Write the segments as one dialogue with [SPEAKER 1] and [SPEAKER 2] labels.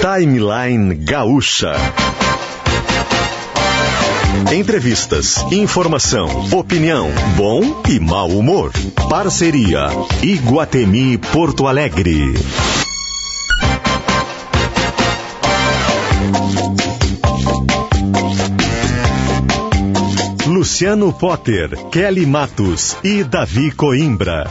[SPEAKER 1] Timeline Gaúcha. Entrevistas, informação, opinião, bom e mau humor. Parceria Iguatemi Porto Alegre. Luciano Potter, Kelly Matos e Davi Coimbra.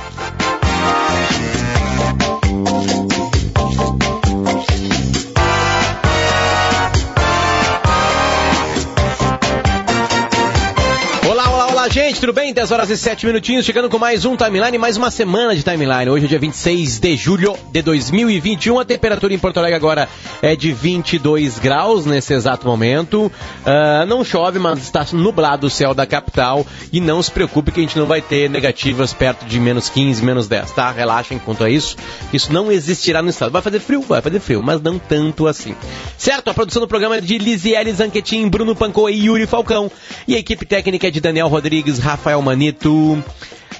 [SPEAKER 1] technology.
[SPEAKER 2] Gente, tudo bem? 10 horas e 7 minutinhos, chegando com mais um timeline, mais uma semana de timeline. Hoje é dia 26 de julho de 2021. A temperatura em Porto Alegre agora é de 22 graus nesse exato momento. Uh, não chove, mas está nublado o céu da capital. E não se preocupe que a gente não vai ter negativas perto de menos 15, menos 10, tá? Relaxem quanto a isso. Isso não existirá no estado. Vai fazer frio? Vai fazer frio, mas não tanto assim. Certo? A produção do programa é de Lisiele Zanquetin, Bruno Pancô e Yuri Falcão. E a equipe técnica é de Daniel Rodrigues. Rafael Manito,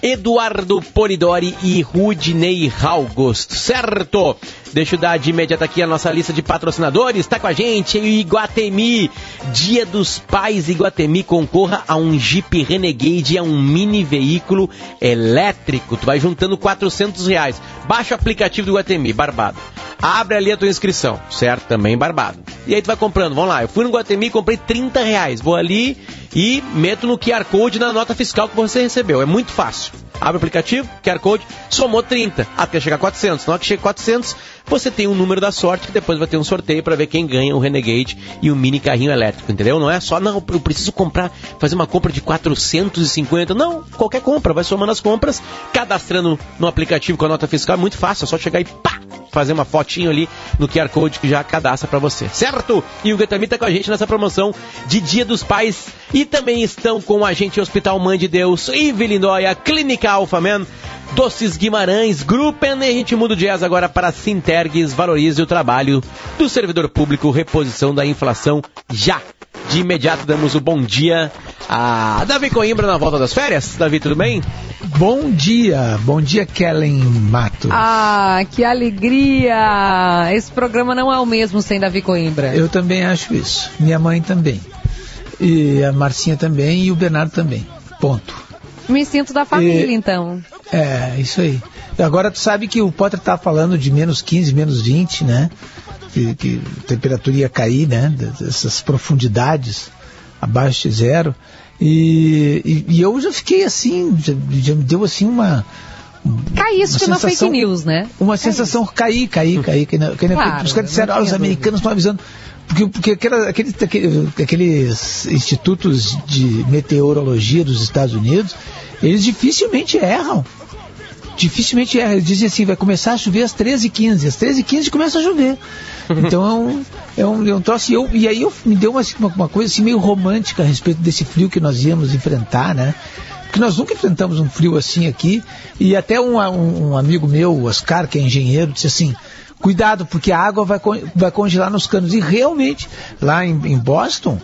[SPEAKER 2] Eduardo Polidori e Rudney Raugost, certo? Deixa eu dar de imediato aqui a nossa lista de patrocinadores. Está com a gente em Iguatemi. Dia dos Pais Iguatemi. Concorra a um Jeep Renegade, a um mini veículo elétrico. Tu vai juntando 400 reais. Baixa o aplicativo do Iguatemi, barbado. Abre ali a tua inscrição, certo? Também barbado. E aí tu vai comprando. Vamos lá, eu fui no Iguatemi e comprei 30 reais. Vou ali e meto no QR Code na nota fiscal que você recebeu. É muito fácil. Abre o aplicativo, QR Code, somou 30 até chegar a 400. Na hora que chega a 400, você tem um número da sorte que depois vai ter um sorteio para ver quem ganha o Renegade e o mini carrinho elétrico, entendeu? Não é só, não, eu preciso comprar, fazer uma compra de 450. Não, qualquer compra, vai somando as compras, cadastrando no aplicativo com a nota fiscal, é muito fácil, é só chegar e pá, fazer uma fotinho ali no QR Code que já cadastra para você, certo? E o Gatami tá com a gente nessa promoção de Dia dos Pais e também estão com a gente Hospital Mãe de Deus, Ive Lindóia, Clínica Alpha Man, Doces Guimarães, Gruppen e Ritmo do Jazz agora para Sintergues, valorize o trabalho do servidor público, reposição da inflação já. De imediato damos o bom dia a Davi Coimbra na volta das férias. Davi, tudo bem?
[SPEAKER 3] Bom dia, bom dia Kellen Matos.
[SPEAKER 4] Ah, que alegria! Esse programa não é o mesmo sem Davi Coimbra.
[SPEAKER 3] Eu também acho isso. Minha mãe também. E a Marcinha também e o Bernardo também. Ponto.
[SPEAKER 4] Me sinto da família, e... então.
[SPEAKER 3] É, isso aí. Agora tu sabe que o Potter tá falando de menos 15, menos 20, né? Que, que a temperatura ia cair, né? Dessas profundidades abaixo de zero. E, e, e eu já fiquei assim, já, já me deu assim uma.
[SPEAKER 4] Cai isso que não é fake news, né?
[SPEAKER 3] Uma sensação, cair, cair, cair. Que, que, claro, os caras disseram, ah, os americanos estão avisando. Porque, porque aquela, aqueles, aqueles institutos de meteorologia dos Estados Unidos, eles dificilmente erram. Dificilmente erram. Eles dizem assim, vai começar a chover às 13h15. Às 13h15 começa a chover. Então é um, é um, é um troço. E, eu, e aí eu, me deu uma, uma coisa assim meio romântica a respeito desse frio que nós íamos enfrentar, né? Porque nós nunca enfrentamos um frio assim aqui. E até um, um, um amigo meu, o Oscar, que é engenheiro, disse assim: cuidado, porque a água vai, vai congelar nos canos. E realmente, lá em, em Boston,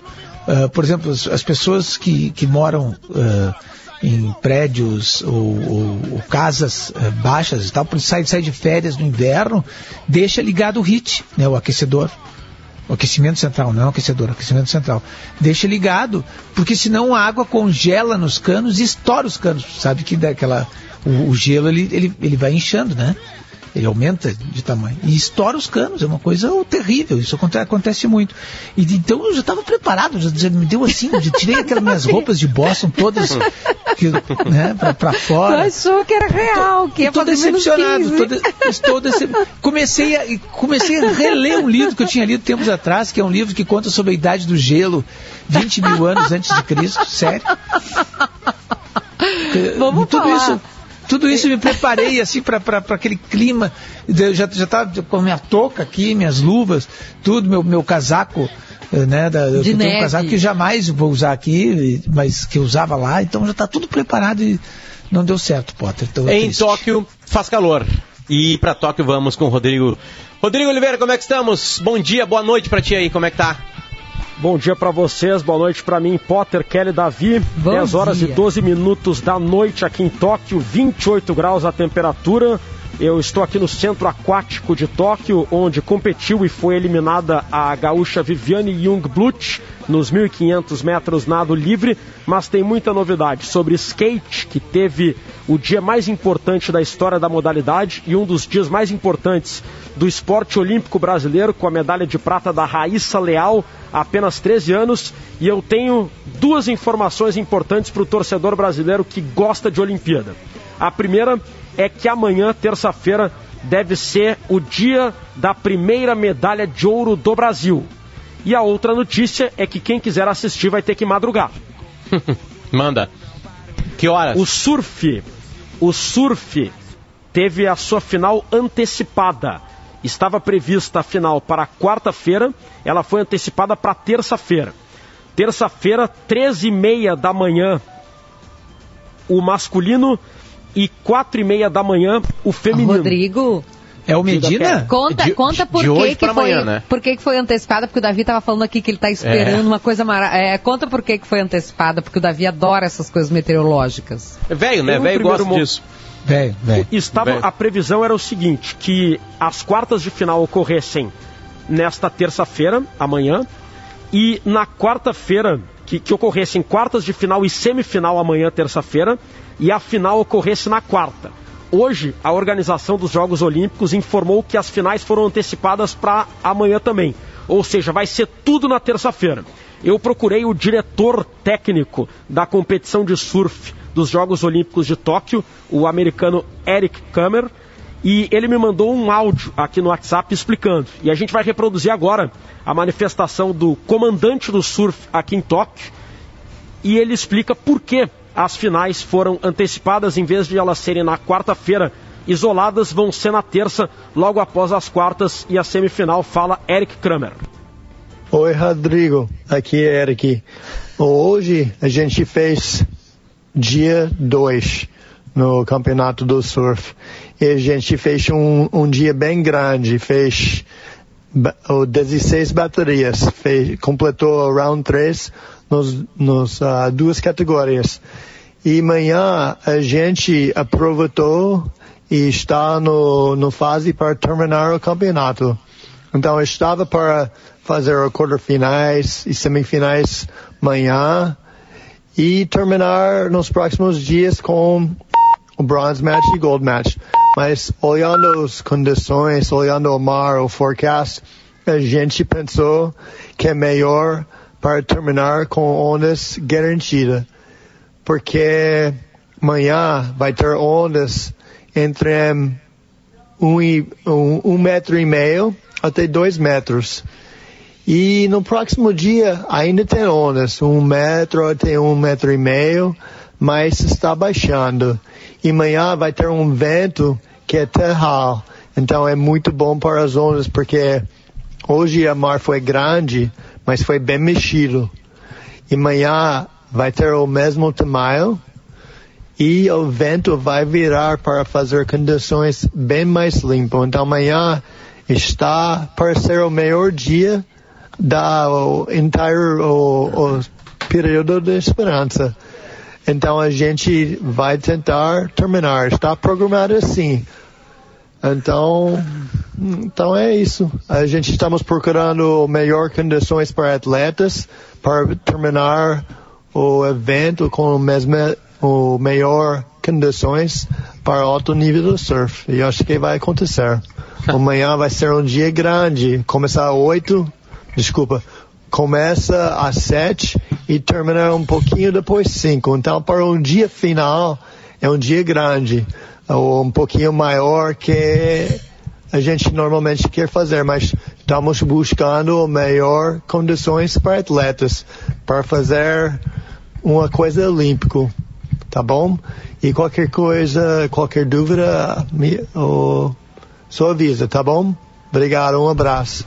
[SPEAKER 3] uh, por exemplo, as, as, pessoas que, que moram uh, em prédios ou, ou, ou casas uh, baixas e tal, sai, sai de férias no inverno, deixa ligado o HIT, né, o aquecedor. Aquecimento central, não é aquecedor, aquecimento central. Deixa ligado, porque senão a água congela nos canos e estoura os canos. Sabe que daquela, o, o gelo ele, ele, ele vai inchando, né? Ele aumenta de tamanho e estoura os canos, é uma coisa terrível, isso acontece muito. E, então eu já estava preparado, já, já, me deu assim, já tirei aquelas minhas roupas de Boston todas que, né, para fora.
[SPEAKER 4] Tu achou que era real, que ia
[SPEAKER 3] Estou decepcionado, tô estou decep... comecei, a, comecei a reler um livro que eu tinha lido tempos atrás, que é um livro que conta sobre a idade do gelo, 20 mil anos antes de Cristo, sério.
[SPEAKER 4] Vamos
[SPEAKER 3] tudo
[SPEAKER 4] falar.
[SPEAKER 3] isso tudo isso me preparei assim para aquele clima. Eu já estava com minha touca aqui, minhas luvas, tudo, meu, meu casaco. Eh, né, da, eu tenho um casaco que jamais vou usar aqui, mas que eu usava lá, então já está tudo preparado e não deu certo, Potter.
[SPEAKER 2] Então, em triste. Tóquio faz calor. E para Tóquio vamos com o Rodrigo. Rodrigo Oliveira, como é que estamos? Bom dia, boa noite para ti aí, como é que tá?
[SPEAKER 5] Bom dia para vocês, boa noite para mim, Potter, Kelly, Davi. Bom 10 horas dia. e 12 minutos da noite aqui em Tóquio, 28 graus a temperatura. Eu estou aqui no Centro Aquático de Tóquio, onde competiu e foi eliminada a gaúcha Viviane Jungblut nos 1.500 metros nado livre, mas tem muita novidade sobre skate, que teve o dia mais importante da história da modalidade e um dos dias mais importantes do esporte olímpico brasileiro, com a medalha de prata da Raíssa Leal, há apenas 13 anos. E eu tenho duas informações importantes para o torcedor brasileiro que gosta de Olimpíada. A primeira é que amanhã, terça-feira, deve ser o dia da primeira medalha de ouro do Brasil. E a outra notícia é que quem quiser assistir vai ter que madrugar.
[SPEAKER 2] Manda. Que horas?
[SPEAKER 5] O surf, o surf teve a sua final antecipada. Estava prevista a final para quarta-feira, ela foi antecipada para terça-feira. Terça-feira, 13h30 da manhã, o masculino e quatro e meia da manhã o feminino.
[SPEAKER 4] Rodrigo.
[SPEAKER 3] É o Medina?
[SPEAKER 4] Conta,
[SPEAKER 2] De-
[SPEAKER 4] conta por que, que foi,
[SPEAKER 2] amanhã, né?
[SPEAKER 4] por que, que foi antecipada, porque o Davi tava falando aqui que ele tá esperando
[SPEAKER 2] É.
[SPEAKER 4] uma coisa maravilhosa. É, conta por que, que foi antecipada, porque o Davi adora essas coisas meteorológicas.
[SPEAKER 2] É velho, né? Velho gosta
[SPEAKER 5] mo-
[SPEAKER 2] disso.
[SPEAKER 3] Velho, velho.
[SPEAKER 5] Estava,
[SPEAKER 2] Bem.
[SPEAKER 5] a previsão era o seguinte, que as quartas de final ocorressem nesta terça-feira, amanhã, e na quarta-feira, que, que ocorressem quartas de final e semifinal amanhã, terça-feira, e a final ocorresse na quarta. Hoje, a organização dos Jogos Olímpicos informou que as finais foram antecipadas para amanhã também. Ou seja, vai ser tudo na terça-feira. Eu procurei o diretor técnico da competição de surf dos Jogos Olímpicos de Tóquio, o americano Eric Kammer, e ele me mandou um áudio aqui no WhatsApp explicando. E a gente vai reproduzir agora a manifestação do comandante do surf aqui em Tóquio, e ele explica por que as finais foram antecipadas em vez de elas serem na quarta-feira isoladas, vão ser na terça, logo após as quartas e a semifinal, fala Eric Kramer.
[SPEAKER 6] Oi, Rodrigo. Aqui é Eric. Hoje a gente fez dia 2 no Campeonato do Surf. E a gente fez um, um dia bem grande. Fez ba- o 16 baterias. Fez, completou o round 3 nos, nos ah, duas categorias. E amanhã a gente aproveitou e está no, no fase para terminar o campeonato. Então estava para fazer o quarterfinais e semifinais amanhã e terminar nos próximos dias com o bronze match e gold match. Mas olhando as condições, olhando o mar, o forecast, a gente pensou que é melhor para terminar com ondas garantidas. Porque amanhã vai ter ondas entre um, e, um, um metro e meio até dois metros. E no próximo dia ainda tem ondas, um metro até um metro e meio, mas está baixando. E amanhã vai ter um vento que é terral. Então é muito bom para as ondas, porque hoje a mar foi grande, mas foi bem mexido. E amanhã vai ter o mesmo tamanho, e o vento vai virar para fazer condições bem mais limpas. Então amanhã está para ser o melhor dia da o entire o, o período de esperança. Então a gente vai tentar terminar. Está programado assim. Então, então é isso. A gente estamos procurando melhor condições para atletas para terminar o evento com o mesmo o melhor condições para alto nível do surf. E acho que vai acontecer. Amanhã vai ser um dia grande. Começar às 8, desculpa, começa às 7 e termina um pouquinho depois 5. Então, para um dia final, é um dia grande. Ou um pouquinho maior que a gente normalmente quer fazer, mas estamos buscando melhor condições para atletas, para fazer uma coisa olímpica tá bom? E qualquer coisa, qualquer dúvida, me, oh, só avisa, tá bom? Obrigado, um abraço.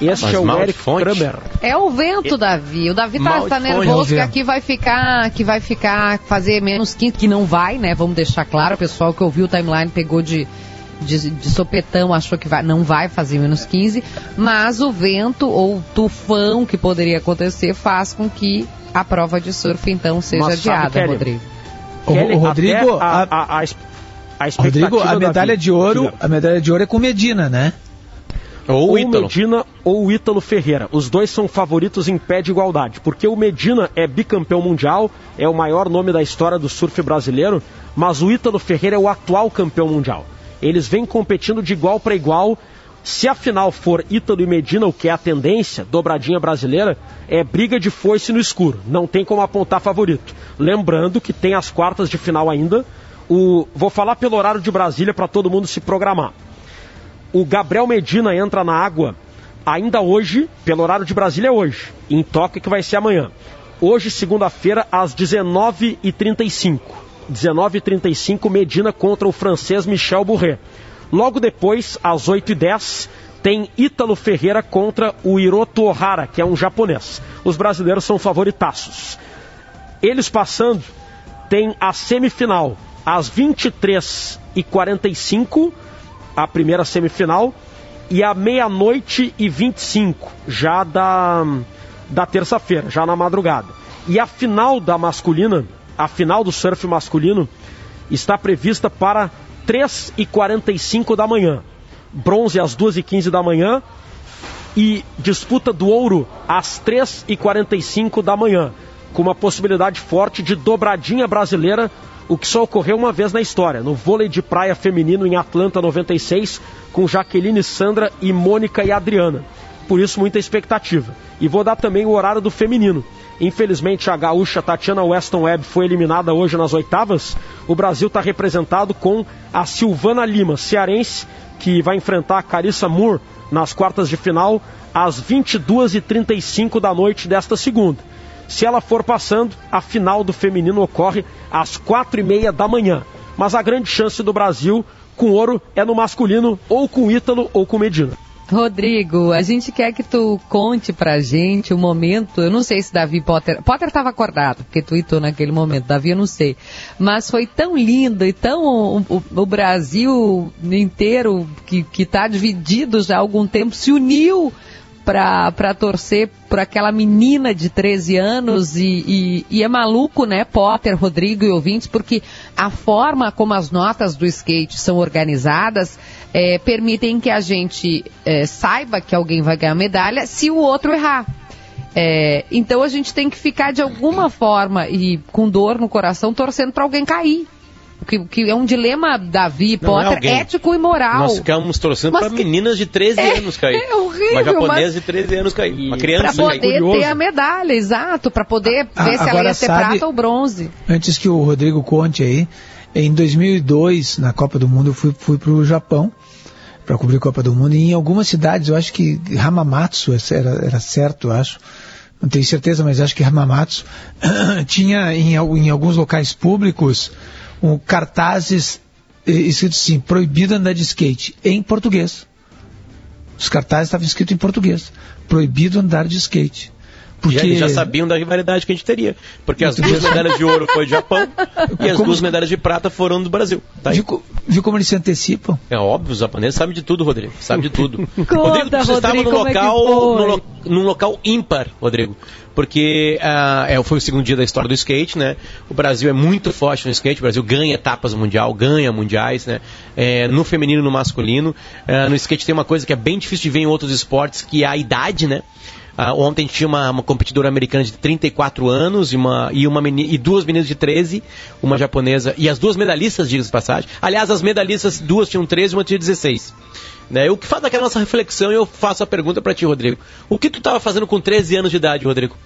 [SPEAKER 5] Este
[SPEAKER 2] Mas
[SPEAKER 5] é o Eric
[SPEAKER 2] fonte.
[SPEAKER 5] Kramer.
[SPEAKER 4] É o vento, Davi. O Davi tá, tá nervoso que aqui vai ficar, que vai ficar, fazer menos 15, que não vai, né? Vamos deixar claro, o pessoal que ouviu o timeline pegou de, de, de sopetão, achou que vai, não vai fazer menos 15, mas o vento ou tufão que poderia acontecer faz com que a prova de surf então seja
[SPEAKER 5] Mas
[SPEAKER 4] adiada,
[SPEAKER 5] Kelly,
[SPEAKER 4] Rodrigo.
[SPEAKER 3] O,
[SPEAKER 5] Kelly,
[SPEAKER 3] o Rodrigo,
[SPEAKER 5] a-
[SPEAKER 3] a-
[SPEAKER 5] a- a
[SPEAKER 3] Rodrigo, a medalha
[SPEAKER 5] Davi,
[SPEAKER 3] de ouro, a medalha de ouro é com Medina, né?
[SPEAKER 2] Ou o
[SPEAKER 5] ou
[SPEAKER 2] Ítalo.
[SPEAKER 5] Medina ou o Ítalo Ferreira. Os dois são favoritos em pé de igualdade, porque o Medina é bicampeão mundial, é o maior nome da história do surf brasileiro, mas o Ítalo Ferreira é o atual campeão mundial. Eles vêm competindo de igual para igual. Se a final for Ítalo e Medina, o que é a tendência, dobradinha brasileira, é briga de foice no escuro. Não tem como apontar favorito. Lembrando que tem as quartas de final ainda. O, vou falar pelo horário de Brasília para todo mundo se programar. O Gabriel Medina entra na água ainda hoje, pelo horário de Brasília é hoje, em Tóquio que vai ser amanhã. Hoje, segunda-feira, às 19h35. 19h35, Medina contra o francês Michel Bourret. Logo depois, às 8h10, tem Ítalo Ferreira contra o Hiroto Ohara, que é um japonês. Os brasileiros são favoritaços. Eles passando, tem a semifinal às 23h45, a primeira semifinal, e à meia-noite e 25, já da, da terça-feira, já na madrugada. E a final da masculina, a final do surf masculino, está prevista para 3h45 da manhã. Bronze às 2h15 da manhã e disputa do ouro às 3h45 da manhã, com uma possibilidade forte de dobradinha brasileira, o que só ocorreu uma vez na história, no vôlei de praia feminino em Atlanta 96, com Jaqueline Sandra e Mônica e Adriana. Por isso, muita expectativa. E vou dar também o horário do feminino. Infelizmente, a gaúcha Tatiana Weston Webb foi eliminada hoje nas oitavas. O Brasil está representado com a Silvana Lima, cearense, que vai enfrentar a Carissa Moore nas quartas de final às 22h35 da noite desta segunda. Se ela for passando, a final do feminino ocorre às 4h30 da manhã. Mas a grande chance do Brasil com ouro é no masculino, ou com Ítalo ou com Medina.
[SPEAKER 4] Rodrigo, a gente quer que tu conte pra gente o momento. Eu não sei se Davi Potter. Potter estava acordado, porque tweetou naquele momento. Davi, eu não sei. Mas foi tão lindo e tão. O, o- o Brasil inteiro, que, que tá dividido já há algum tempo, se uniu para torcer por aquela menina de 13 anos e, e- e é maluco, né, Potter, Rodrigo e ouvintes, porque a forma como as notas do skate são organizadas eh, permitem que a gente eh, saiba que alguém vai ganhar medalha se o outro errar. É, então a gente tem que ficar de alguma forma e com dor no coração torcendo para alguém cair. O que, que é um dilema, Davi,
[SPEAKER 2] é
[SPEAKER 4] Potter,
[SPEAKER 2] alguém.
[SPEAKER 4] ético e moral.
[SPEAKER 2] Nós ficamos torcendo para
[SPEAKER 4] que-
[SPEAKER 2] meninas de 13
[SPEAKER 4] É,
[SPEAKER 2] anos cair.
[SPEAKER 4] é horrível,
[SPEAKER 2] Uma japonesa
[SPEAKER 4] mas-
[SPEAKER 2] de 13 anos cair. Uma
[SPEAKER 4] Para
[SPEAKER 2] criança cair.
[SPEAKER 4] poder
[SPEAKER 5] curioso.
[SPEAKER 4] ter a medalha, exato, para poder
[SPEAKER 3] Ah,
[SPEAKER 4] ver se ela ia ser
[SPEAKER 3] sabe-
[SPEAKER 4] prata ou bronze.
[SPEAKER 3] Antes que o Rodrigo conte aí, em 2002, na Copa do Mundo, eu fui, fui para o Japão para cobrir a Copa do Mundo. E em algumas cidades, eu acho que Hamamatsu era, era certo, eu acho. Não tenho certeza, mas acho que Hamamatsu tinha em, em alguns locais públicos um, cartazes eh, escritos assim, proibido andar de skate, em português. Os cartazes estavam escritos em português. Proibido andar de skate.
[SPEAKER 2] Já, eles já sabiam da rivalidade que a gente teria. Porque as duas medalhas de ouro foi do Japão e as
[SPEAKER 3] Como-
[SPEAKER 2] duas medalhas de prata foram do Brasil. Tá aí.
[SPEAKER 3] Viu, viu como eles se antecipam?
[SPEAKER 2] É óbvio, os japoneses sabem de tudo, Rodrigo. Sabe de tudo.
[SPEAKER 4] Conta,
[SPEAKER 2] Rodrigo, você estava
[SPEAKER 4] é que
[SPEAKER 2] local, num, lo- num local ímpar, Rodrigo. Porque ah, é, foi o segundo dia da história do skate, né? O Brasil é muito forte no skate, o Brasil ganha etapas mundial, ganha mundiais, né? É, no feminino e no masculino. Ah, no skate tem uma coisa que é bem difícil de ver em outros esportes, que é a idade, né? Ah, ontem tinha uma, uma competidora americana de 34 anos e, uma, e, uma e duas meninas de 13, uma japonesa, e as duas medalhistas, diga-se de passagem. Aliás, as medalhistas, duas tinham 13 e uma tinha 16. Né? O que faz daquela nossa reflexão, eu faço a pergunta pra ti, Rodrigo. O que tu estava fazendo com 13 anos de idade, Rodrigo?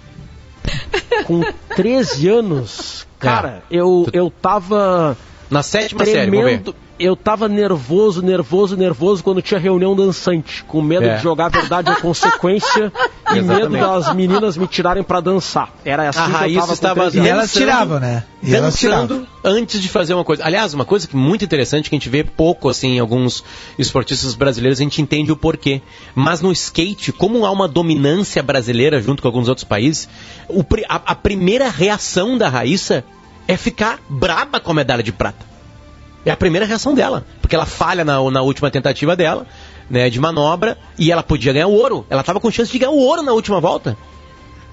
[SPEAKER 5] Com 13 anos, cara, eu, eu tava
[SPEAKER 2] Na sétima série, vamos ver.
[SPEAKER 5] Eu tava nervoso, nervoso, nervoso quando tinha reunião dançante, com medo
[SPEAKER 2] É.
[SPEAKER 5] de jogar a verdade ou consequência e medo das meninas me tirarem pra dançar. Era assim
[SPEAKER 2] A
[SPEAKER 5] que eu tava
[SPEAKER 2] estava
[SPEAKER 5] 13
[SPEAKER 3] E elas tiravam, né? E elas tiravam.
[SPEAKER 2] dançando antes de fazer uma coisa. Aliás, uma coisa que muito interessante que a gente vê pouco assim em alguns esportistas brasileiros, a gente entende o porquê. Mas no skate, como há uma dominância brasileira junto com alguns outros países, a, a primeira reação da Raíssa é ficar braba com a medalha de prata. É a primeira reação dela, porque ela falha na, na última tentativa dela, né, de manobra, e ela podia ganhar o ouro. Ela estava com chance de ganhar o ouro na última volta.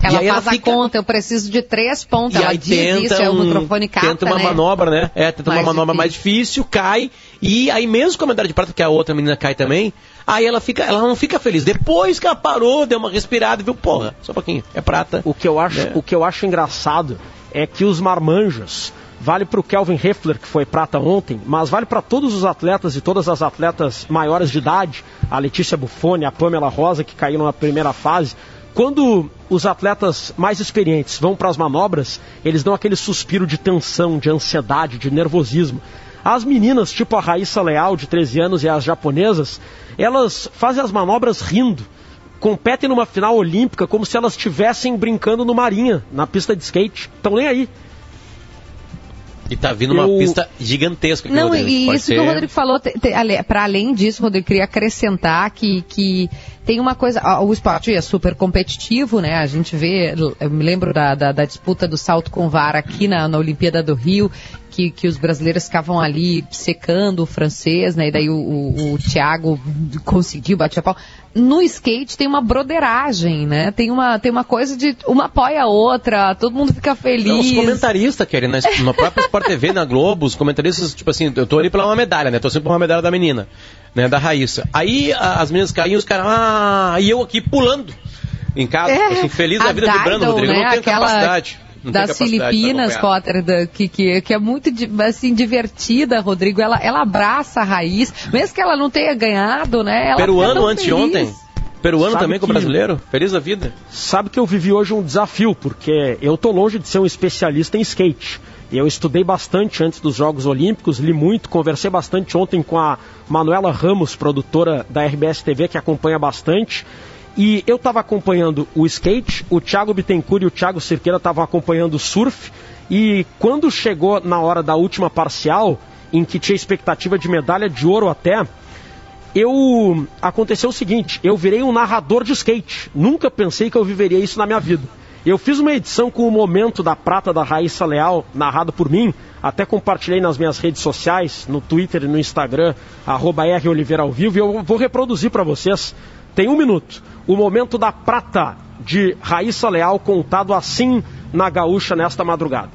[SPEAKER 4] Ela faz
[SPEAKER 2] ela
[SPEAKER 4] a conta, eu preciso de três pontos.
[SPEAKER 2] E
[SPEAKER 4] ela
[SPEAKER 2] aí
[SPEAKER 4] diz
[SPEAKER 2] tenta
[SPEAKER 4] isso, é o
[SPEAKER 2] um-
[SPEAKER 4] microfone capta,
[SPEAKER 2] Tenta uma
[SPEAKER 4] né?
[SPEAKER 2] manobra, né? É, tenta
[SPEAKER 4] Mais
[SPEAKER 2] uma manobra
[SPEAKER 4] difícil.
[SPEAKER 2] mais difícil, cai, e aí mesmo com a medalha de prata, que a outra menina cai também, aí ela fica, ela não fica feliz. Depois que ela parou, deu uma respirada e viu, porra, só um pouquinho, é prata.
[SPEAKER 5] O que eu acho,
[SPEAKER 2] É.
[SPEAKER 5] o que eu acho engraçado é que os marmanjos vale para o Kelvin Heffler que foi prata ontem, mas vale para todos os atletas e todas as atletas maiores de idade, a Letícia Buffoni, a Pamela Rosa que caíram na primeira fase. Quando os atletas mais experientes vão para as manobras, eles dão aquele suspiro de tensão, de ansiedade, de nervosismo. As meninas, tipo a Raíssa Leal, de 13 anos, e as japonesas, elas fazem as manobras rindo competem numa final olímpica como se elas estivessem brincando no Marinha, na pista de skate. Estão nem aí.
[SPEAKER 2] E tá vindo uma
[SPEAKER 5] Eu-
[SPEAKER 2] pista gigantesca.
[SPEAKER 4] Não,
[SPEAKER 2] Rodrigo.
[SPEAKER 4] e isso que
[SPEAKER 2] ser-
[SPEAKER 4] o Rodrigo falou, para além disso, Rodrigo, queria acrescentar que, que tem uma coisa, o esporte é super competitivo, né? A gente vê, eu me lembro da, da, da disputa do salto com vara aqui na, na Olimpíada do Rio, que, que os brasileiros ficavam ali secando o francês, né? E daí o, o, o Thiago conseguiu, bater a pau. No skate tem uma broderagem, né? Tem uma, tem uma coisa de uma apoia a outra, todo mundo fica feliz.
[SPEAKER 2] Não, os comentaristas, querem na, na própria Sport TV, na Globo, os comentaristas, tipo assim, eu tô ali pela uma medalha, né? Tô sempre por uma medalha da menina, né? Da Raíssa. Aí a- as meninas caíam, os caras, ah, e eu aqui pulando em casa,
[SPEAKER 4] É,
[SPEAKER 2] assim, feliz da vida vibrando,
[SPEAKER 4] Dido,
[SPEAKER 2] Rodrigo. Eu
[SPEAKER 4] né,
[SPEAKER 2] não tenho
[SPEAKER 4] aquela
[SPEAKER 2] capacidade. Não
[SPEAKER 4] das Filipinas. Potter, da- que, que, que é muito assim, divertida, Rodrigo. Ela, ela abraça a raiz, mesmo que ela não tenha ganhado, né? Ela
[SPEAKER 2] Peruano
[SPEAKER 4] tão
[SPEAKER 2] antes de
[SPEAKER 4] feliz.
[SPEAKER 2] ontem. Peruano
[SPEAKER 5] Sabe
[SPEAKER 2] também com o
[SPEAKER 5] que-
[SPEAKER 2] brasileiro. Feliz da vida.
[SPEAKER 5] Sabe que eu vivi hoje um desafio, porque eu tô longe de ser um especialista em skate. Eu estudei bastante antes dos Jogos Olímpicos, li muito, conversei bastante ontem com a Manuela Ramos, produtora da RBS TV, que acompanha bastante. E eu estava acompanhando o skate, o Thiago Bittencourt e o Thiago Cerqueira estavam acompanhando o surf. E quando chegou na hora da última parcial, em que tinha expectativa de medalha de ouro até, eu aconteceu o seguinte, eu virei um narrador de skate. Nunca pensei que eu viveria isso na minha vida. Eu fiz uma edição com o momento da prata da Raíssa Leal, narrado por mim, até compartilhei nas minhas redes sociais, no Twitter e no Instagram, arroba e eu vou reproduzir para vocês. Tem um minuto. O momento da prata de Raíssa Leal contado assim na gaúcha nesta madrugada.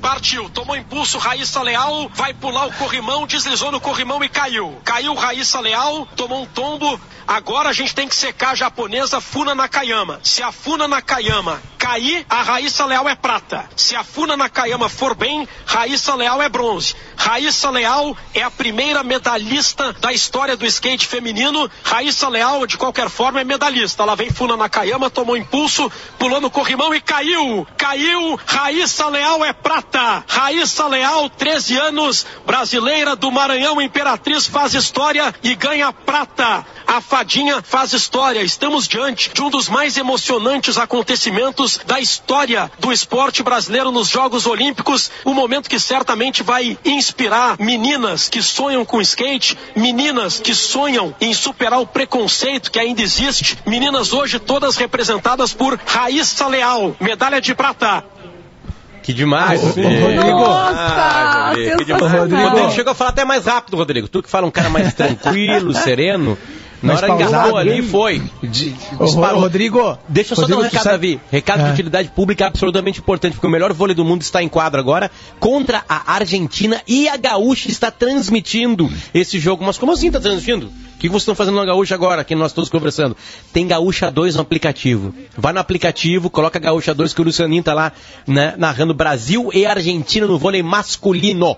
[SPEAKER 5] Partiu, tomou impulso, Raíssa Leal, vai pular o corrimão, deslizou no corrimão e caiu. Caiu Raíssa Leal, tomou um tombo. Agora a gente tem que secar a japonesa Funa Nakayama. Se a Funa Nakayama cair, a Raíssa Leal é prata. Se a Funa Nakayama for bem, Raíssa Leal é bronze. Raíssa Leal é a primeira medalhista da história do skate feminino. Raíssa Leal, de qualquer forma, é medalhista. Ela vem Funa Nakayama, tomou impulso, pulou no corrimão e caiu. Caiu, Raíssa Leal é prata. Raíssa Leal, 13 anos, brasileira do Maranhão Imperatriz, faz história e ganha prata. A fadinha faz história. Estamos diante de um dos mais emocionantes acontecimentos da história do esporte brasileiro nos Jogos Olímpicos. Um momento que certamente vai inspirar meninas que sonham com skate, meninas que sonham em superar o preconceito que ainda existe. Meninas hoje todas representadas por Raíssa Leal, medalha de prata.
[SPEAKER 2] Que demais, Rodrigo.
[SPEAKER 3] Rodrigo.
[SPEAKER 2] Ah, Rodrigo, que demais.
[SPEAKER 3] sensacional.
[SPEAKER 2] Rodrigo chegou a falar até mais rápido, Rodrigo. Tu que fala um cara mais tranquilo, sereno. Na hora
[SPEAKER 3] pausado,
[SPEAKER 2] engatou ali, foi. De- disparou.
[SPEAKER 3] Rodrigo.
[SPEAKER 2] Deixa eu só
[SPEAKER 3] Rodrigo,
[SPEAKER 2] dar um recado,
[SPEAKER 3] sabe-
[SPEAKER 2] Davi. Recado de
[SPEAKER 3] É.
[SPEAKER 2] utilidade pública absolutamente importante, porque o melhor vôlei do mundo está em quadro agora contra a Argentina e a Gaúcha está transmitindo esse jogo. Mas como assim está transmitindo? O que vocês estão fazendo na Gaúcha agora, que nós todos conversando? Tem Gaúcha 2 no aplicativo. Vai no aplicativo, coloca Gaúcha 2 que o Lucianinho tá lá né, narrando Brasil e Argentina no vôlei masculino.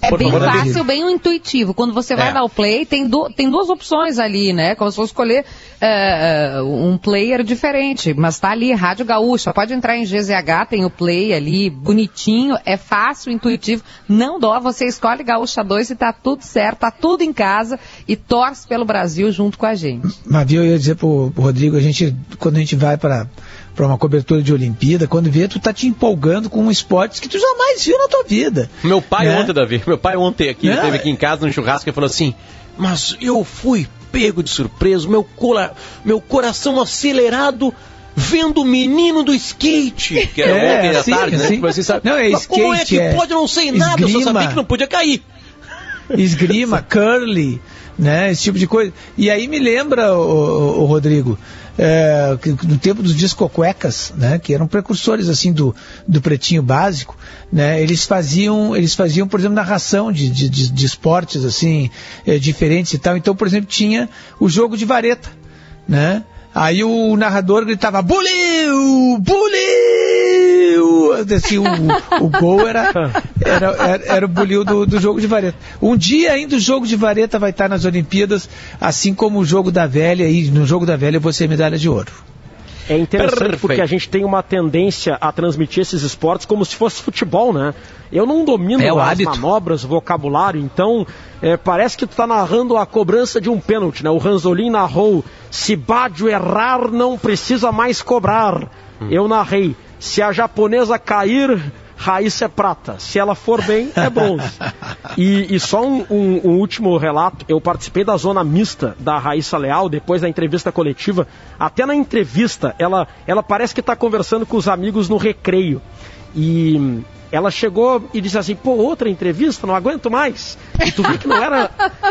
[SPEAKER 4] É
[SPEAKER 2] Por
[SPEAKER 4] bem
[SPEAKER 2] favor,
[SPEAKER 4] fácil, bem intuitivo. Quando você vai
[SPEAKER 2] É.
[SPEAKER 4] dar o play, tem, tem duas opções ali, né? Como se fosse escolher é, um player diferente. Mas tá ali, Rádio Gaúcha. Pode entrar em GZH, tem o play ali, bonitinho, é fácil, intuitivo. Não dó, você escolhe Gaúcha 2 e tá tudo certo, tá tudo em casa e torce pelo Brasil junto com a gente.
[SPEAKER 3] Mas viu, eu ia dizer pro, pro Rodrigo, a gente, quando a gente vai para para uma cobertura de Olimpíada, quando vê, tu tá te empolgando com um esporte que tu jamais viu na tua vida.
[SPEAKER 2] Meu pai
[SPEAKER 3] Né?
[SPEAKER 2] ontem, Davi, meu pai ontem aqui,
[SPEAKER 3] Né?
[SPEAKER 2] esteve aqui em casa no churrasco e falou assim, mas eu fui pego de surpresa, meu, cora- meu coração acelerado vendo o menino do skate, que era
[SPEAKER 3] É,
[SPEAKER 2] ontem à
[SPEAKER 3] sim,
[SPEAKER 2] tarde, né?
[SPEAKER 3] sim.
[SPEAKER 2] Tipo assim, sabe?
[SPEAKER 3] Não, é
[SPEAKER 2] Mas como é
[SPEAKER 3] skate,
[SPEAKER 2] que
[SPEAKER 3] é
[SPEAKER 2] pode? Eu não sei nada, eu só
[SPEAKER 3] esgrima.
[SPEAKER 2] sabia que não podia cair.
[SPEAKER 3] Esgrima, curly, né? Esse tipo de coisa. E aí me lembra, o, o Rodrigo, é, no tempo dos discocuecas, né? Que eram precursores assim do, do pretinho básico, né? Eles faziam, eles faziam, por exemplo, narração de, de, de, de esportes assim é, diferentes e tal. Então, por exemplo, tinha o jogo de vareta, né? Aí o narrador gritava, buliu! Assim, o, o gol era, era, era, era o buliu do, do jogo de vareta. Um dia ainda o jogo de vareta vai estar nas Olimpíadas, assim como o jogo da velha, e no jogo da velha você medalha de ouro.
[SPEAKER 5] É interessante Perfeito. porque a gente tem uma tendência a transmitir esses esportes como se fosse futebol, né? Eu não domino é as hábito. manobras, vocabulário, então é, parece que tu tá narrando a cobrança de um pênalti, né? O Ranzolin narrou, se Badio errar, não precisa mais cobrar. Hum. Eu narrei, se a japonesa cair, Raíssa é prata. Se ela for bem, é bronze. e, e, só um, um, um, último relato. Eu participei da zona mista da Raíssa Leal, depois da entrevista coletiva. Até na entrevista, ela, ela parece que está conversando com os amigos no recreio. E ela chegou e disse assim, pô, outra entrevista, não aguento mais. E tu viu que não era,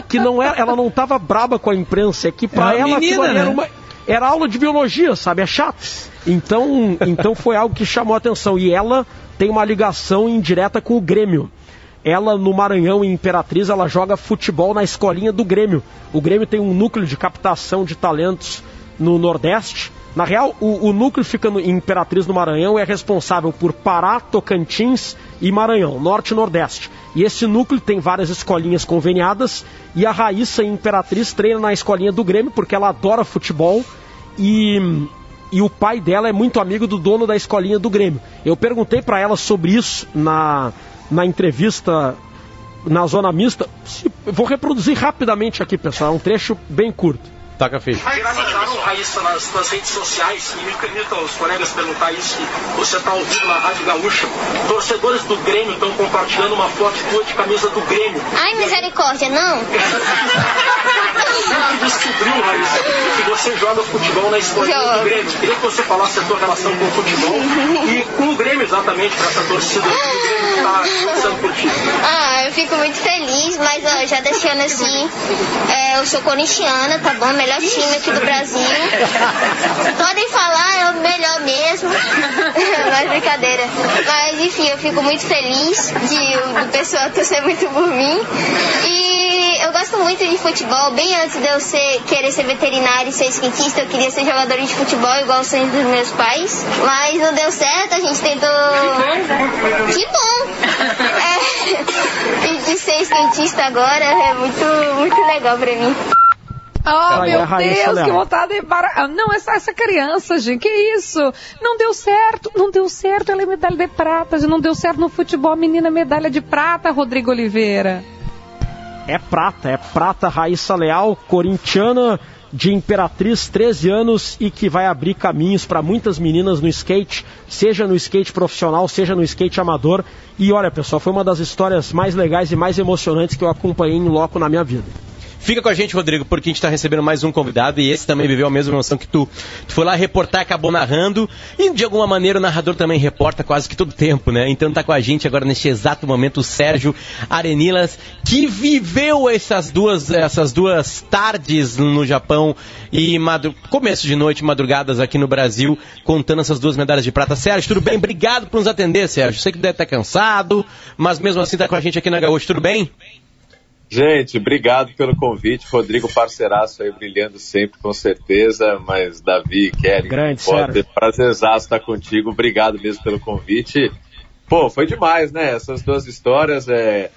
[SPEAKER 5] que não era, ela não estava braba com a imprensa, é que para é ela menina, né? era uma era aula de biologia, sabe? É chato. Então, então foi algo que chamou a atenção. E ela tem uma ligação indireta com o Grêmio. Ela, no Maranhão, em Imperatriz, ela joga futebol na escolinha do Grêmio. O Grêmio tem um núcleo de captação de talentos no Nordeste. Na real, o, o núcleo fica em Imperatriz, no Maranhão, é responsável por Pará, Tocantins e Maranhão, Norte e Nordeste. E esse núcleo tem várias escolinhas conveniadas. E a Raíssa, em Imperatriz, treina na escolinha do Grêmio, porque ela adora futebol. E e o pai dela é muito amigo do dono da escolinha do Grêmio. Eu perguntei para ela sobre isso na, na entrevista na zona mista. Vou reproduzir rapidamente aqui, pessoal, é um trecho bem curto.
[SPEAKER 2] Taca feio.
[SPEAKER 7] Viralizaram Raíssa nas, nas redes sociais e me permita os colegas perguntar isso que você está ouvindo na Rádio Gaúcha. Torcedores do Grêmio estão compartilhando uma foto tua de camisa do Grêmio.
[SPEAKER 8] Ai, misericórdia, não.
[SPEAKER 7] descobriu, Raíssa, que você joga futebol na escolinha do Grêmio. Queria que você falasse a tua relação com o futebol e com o Grêmio exatamente, para essa torcida do Grêmio que está passando por ti.
[SPEAKER 8] Ah, eu fico muito feliz, mas ó, já deixando assim, é, eu sou corintiana, tá bom? Melhor time aqui do Brasil. Podem falar, é o melhor mesmo. Mas brincadeira. Mas enfim, eu fico muito feliz de o pessoal torcer muito por mim. E eu gosto muito de futebol. Bem antes de eu ser, querer ser veterinário e ser skatista, eu queria ser jogador de futebol igual os sonhos dos meus pais. Mas não deu certo, a gente tentou. Que bom! É... E de ser skatista agora é muito, muito legal pra mim.
[SPEAKER 4] Oh, meu Deus, que vontade para. Ah, não, essa, essa criança, gente, que isso? Não deu certo, não deu certo, ela é medalha de prata, não deu certo no futebol, menina medalha de prata, Rodrigo Oliveira.
[SPEAKER 5] É prata, é prata, Raíssa Leal, corintiana de Imperatriz, 13 anos e que vai abrir caminhos para muitas meninas no skate, seja no skate profissional, seja no skate amador. E olha, pessoal, foi uma das histórias mais legais e mais emocionantes que eu acompanhei em loco na minha vida.
[SPEAKER 2] Fica com a gente, Rodrigo, porque a gente está recebendo mais um convidado e esse também viveu a mesma emoção que tu. Tu foi lá reportar, acabou narrando e de alguma maneira o narrador também reporta quase que todo tempo, né? Então tá com a gente agora neste exato momento o Sérgio Arenilas, que viveu essas duas, essas duas tardes no Japão e começo de noite, madrugadas aqui no Brasil, contando essas duas medalhas de prata. Sérgio, tudo bem? Obrigado por nos atender, Sérgio. Sei que deve estar cansado, mas mesmo assim tá com a gente aqui na Gaúcha. Tudo bem?
[SPEAKER 9] Gente, obrigado pelo convite. Rodrigo, parceiraço aí, brilhando sempre, com certeza. Mas Davi, Kelly,
[SPEAKER 5] Grande, pode
[SPEAKER 9] prazerzaço estar contigo. Obrigado mesmo pelo convite. Pô, foi demais, né? Essas duas histórias, é,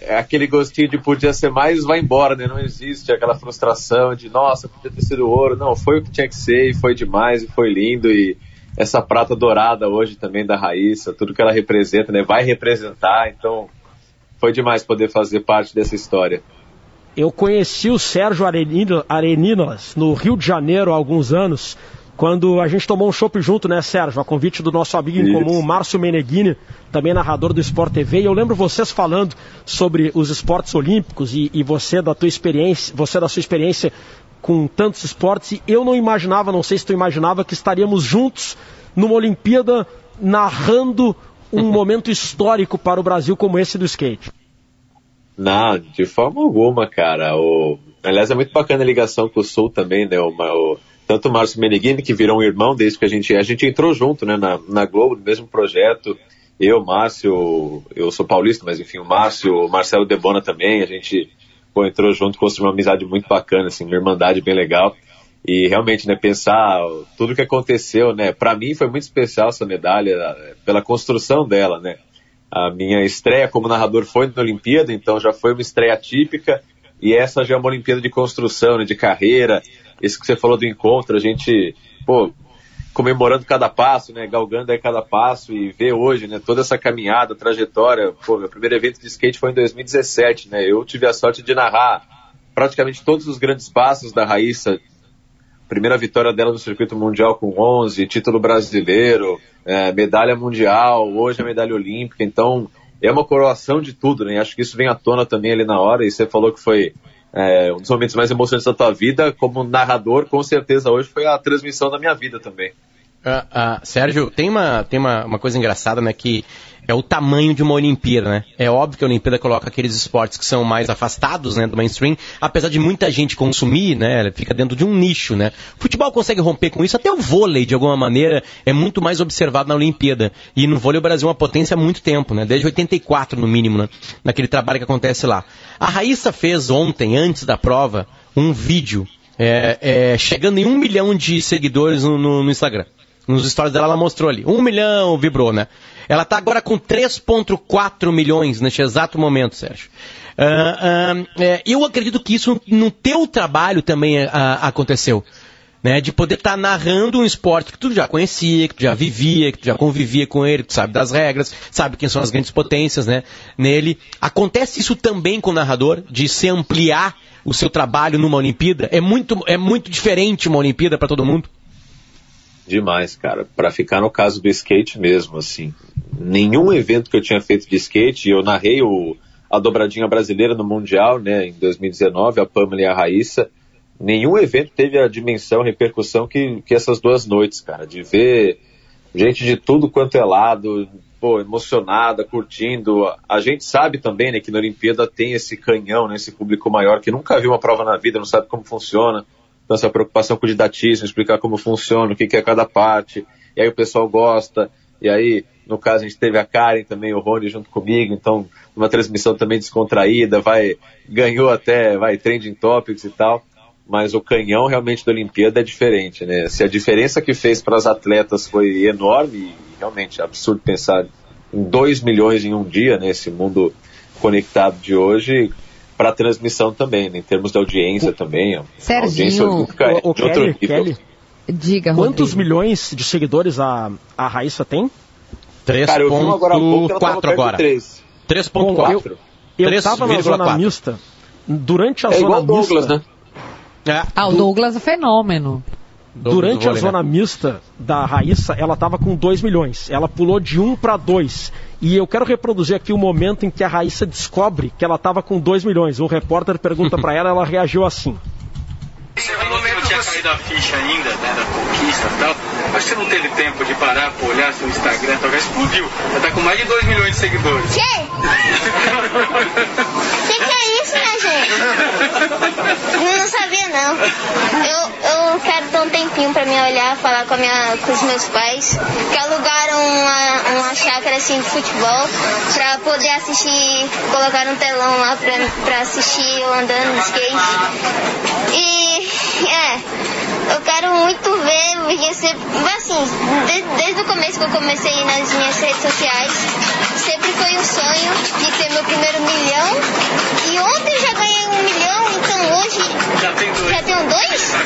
[SPEAKER 9] é aquele gostinho de podia ser mais, vai embora, né? Não existe aquela frustração de, nossa, podia ter sido ouro. Não, foi o que tinha que ser e foi demais e foi lindo. E essa prata dourada hoje também da Raíssa, tudo que ela representa, né? Vai representar, então foi demais poder fazer parte dessa história.
[SPEAKER 5] Eu conheci o Sérgio Areninas no Rio de Janeiro há alguns anos, quando a gente tomou um chopp junto, né, Sérgio? A convite do nosso amigo em comum, Márcio Meneghini, também narrador do Sport TV. E eu lembro vocês falando sobre os esportes olímpicos e, e você da tua experiência, você da sua experiência com tantos esportes. E eu não imaginava, não sei se tu imaginava, que estaríamos juntos numa Olimpíada narrando um momento histórico para o Brasil como esse do skate.
[SPEAKER 9] Não, de forma alguma, cara. O... Aliás, é muito bacana a ligação com o Sul também, né? O, o... Tanto o Márcio Meneghini, que virou um irmão desde que a gente... A gente entrou junto, né? Na, na Globo, no mesmo projeto. Eu, Márcio, eu sou paulista, mas enfim, o Márcio, o Marcelo Debona também, a gente pô, entrou junto, construiu uma amizade muito bacana, assim, uma irmandade bem legal. E realmente, né, pensar tudo que aconteceu, né, para mim foi muito especial essa medalha pela construção dela, né. A minha estreia como narrador foi na Olimpíada, então já foi uma estreia típica, e essa já é uma Olimpíada de construção, né, de carreira. Isso que você falou do encontro, a gente, pô, comemorando cada passo, né, galgando aí cada passo e ver hoje, né, toda essa caminhada, trajetória. Pô, meu primeiro evento de skate foi em 2017, né, eu tive a sorte de narrar praticamente todos os grandes passos da Raíssa, primeira vitória dela no circuito mundial com 11, título brasileiro, é, medalha mundial, hoje a medalha olímpica, então é uma coroação de tudo, né? Acho que isso vem à tona também ali na hora, e você falou que foi é, um dos momentos mais emocionantes da tua vida, como narrador, com certeza hoje foi a transmissão da minha vida também.
[SPEAKER 2] Uh, uh, Sérgio, tem uma, tem uma, uma coisa engraçada, né, que é o tamanho de uma Olimpíada, né? É óbvio que a Olimpíada coloca aqueles esportes que são mais afastados, né, do mainstream, apesar de muita gente consumir, né, fica dentro de um nicho, né? O futebol consegue romper com isso, até o vôlei, de alguma maneira, é muito mais observado na Olimpíada. E no vôlei o Brasil é uma potência há muito tempo, né? Desde 84, no mínimo, né? Naquele trabalho que acontece lá. A Raíssa fez ontem, antes da prova, um vídeo é, é, chegando em um milhão de seguidores no, no, no Instagram. Nos stories dela ela mostrou ali. Um milhão vibrou, né? Ela está agora com 3,4 milhões neste exato momento, Sérgio. Uh, uh, é, eu acredito que isso no teu trabalho também uh, aconteceu. Né, de poder estar tá narrando um esporte que tu já conhecia, que tu já vivia, que tu já convivia com ele, que tu sabe das regras, sabe quem são as grandes potências né, nele. Acontece isso também com o narrador, de se ampliar o seu trabalho numa Olimpíada? É muito, é muito diferente uma Olimpíada para todo mundo?
[SPEAKER 9] Demais, cara. Para ficar no caso do skate mesmo, assim. Nenhum evento que eu tinha feito de skate, eu narrei o, a dobradinha brasileira no Mundial, né, em 2019, a Pamela e a Raíssa. Nenhum evento teve a dimensão, a repercussão que, que essas duas noites, cara. De ver gente de tudo quanto é lado, pô, emocionada, curtindo. A gente sabe também, né, que na Olimpíada tem esse canhão, né, esse público maior que nunca viu uma prova na vida, não sabe como funciona então, essa preocupação com o didatismo, explicar como funciona, o que, que é cada parte, e aí o pessoal gosta, e aí, no caso, a gente teve a Karen também, o Rony junto comigo, então, uma transmissão também descontraída, vai, ganhou até, vai, trending topics e tal, mas o canhão realmente da Olimpíada é diferente, né? Se a diferença que fez para as atletas foi enorme, realmente é absurdo pensar em 2 milhões em um dia, né? mundo conectado de hoje, para a transmissão também, né, em termos de audiência o, também.
[SPEAKER 4] Serginho,
[SPEAKER 5] audiência o, o Kelly, Kelly,
[SPEAKER 4] diga,
[SPEAKER 5] Quantos
[SPEAKER 4] Rodrigo.
[SPEAKER 5] milhões de seguidores a, a Raíssa tem?
[SPEAKER 2] 3.4 agora. 3.4.
[SPEAKER 5] Eu estava na zona 4. mista. Durante a
[SPEAKER 9] é
[SPEAKER 5] zona
[SPEAKER 9] mista.
[SPEAKER 5] Douglas,
[SPEAKER 9] né?
[SPEAKER 4] É. Ah, o Douglas é fenômeno.
[SPEAKER 5] Durante a zona mista da Raíssa, ela estava com 2 milhões. Ela pulou de 1 um para 2. E eu quero reproduzir aqui o momento em que a Raíssa descobre que ela estava com 2 milhões. Um repórter pergunta para ela, ela reagiu assim.
[SPEAKER 7] Você falou que não tinha caído a ficha ainda, né, da conquista e tal. Mas você não teve tempo de parar pra olhar seu Instagram, talvez explodiu. Já tá com mais de 2 milhões de seguidores.
[SPEAKER 8] Que? que que é isso, minha gente? Eu não sabia, não. Eu, eu quero ter um tempinho pra me olhar, falar com, a minha, com os meus pais, que alugaram uma, uma chácara assim de futebol pra poder assistir, colocar um telão lá pra, pra assistir eu andando de skate. E, é, eu quero muito ver, porque sempre, assim, desde, desde o começo que eu comecei nas minhas redes sociais, sempre foi um sonho de ter meu primeiro milhão. E ontem já ganhei um milhão, hoje
[SPEAKER 7] já, tem dois.
[SPEAKER 8] já tenho dois?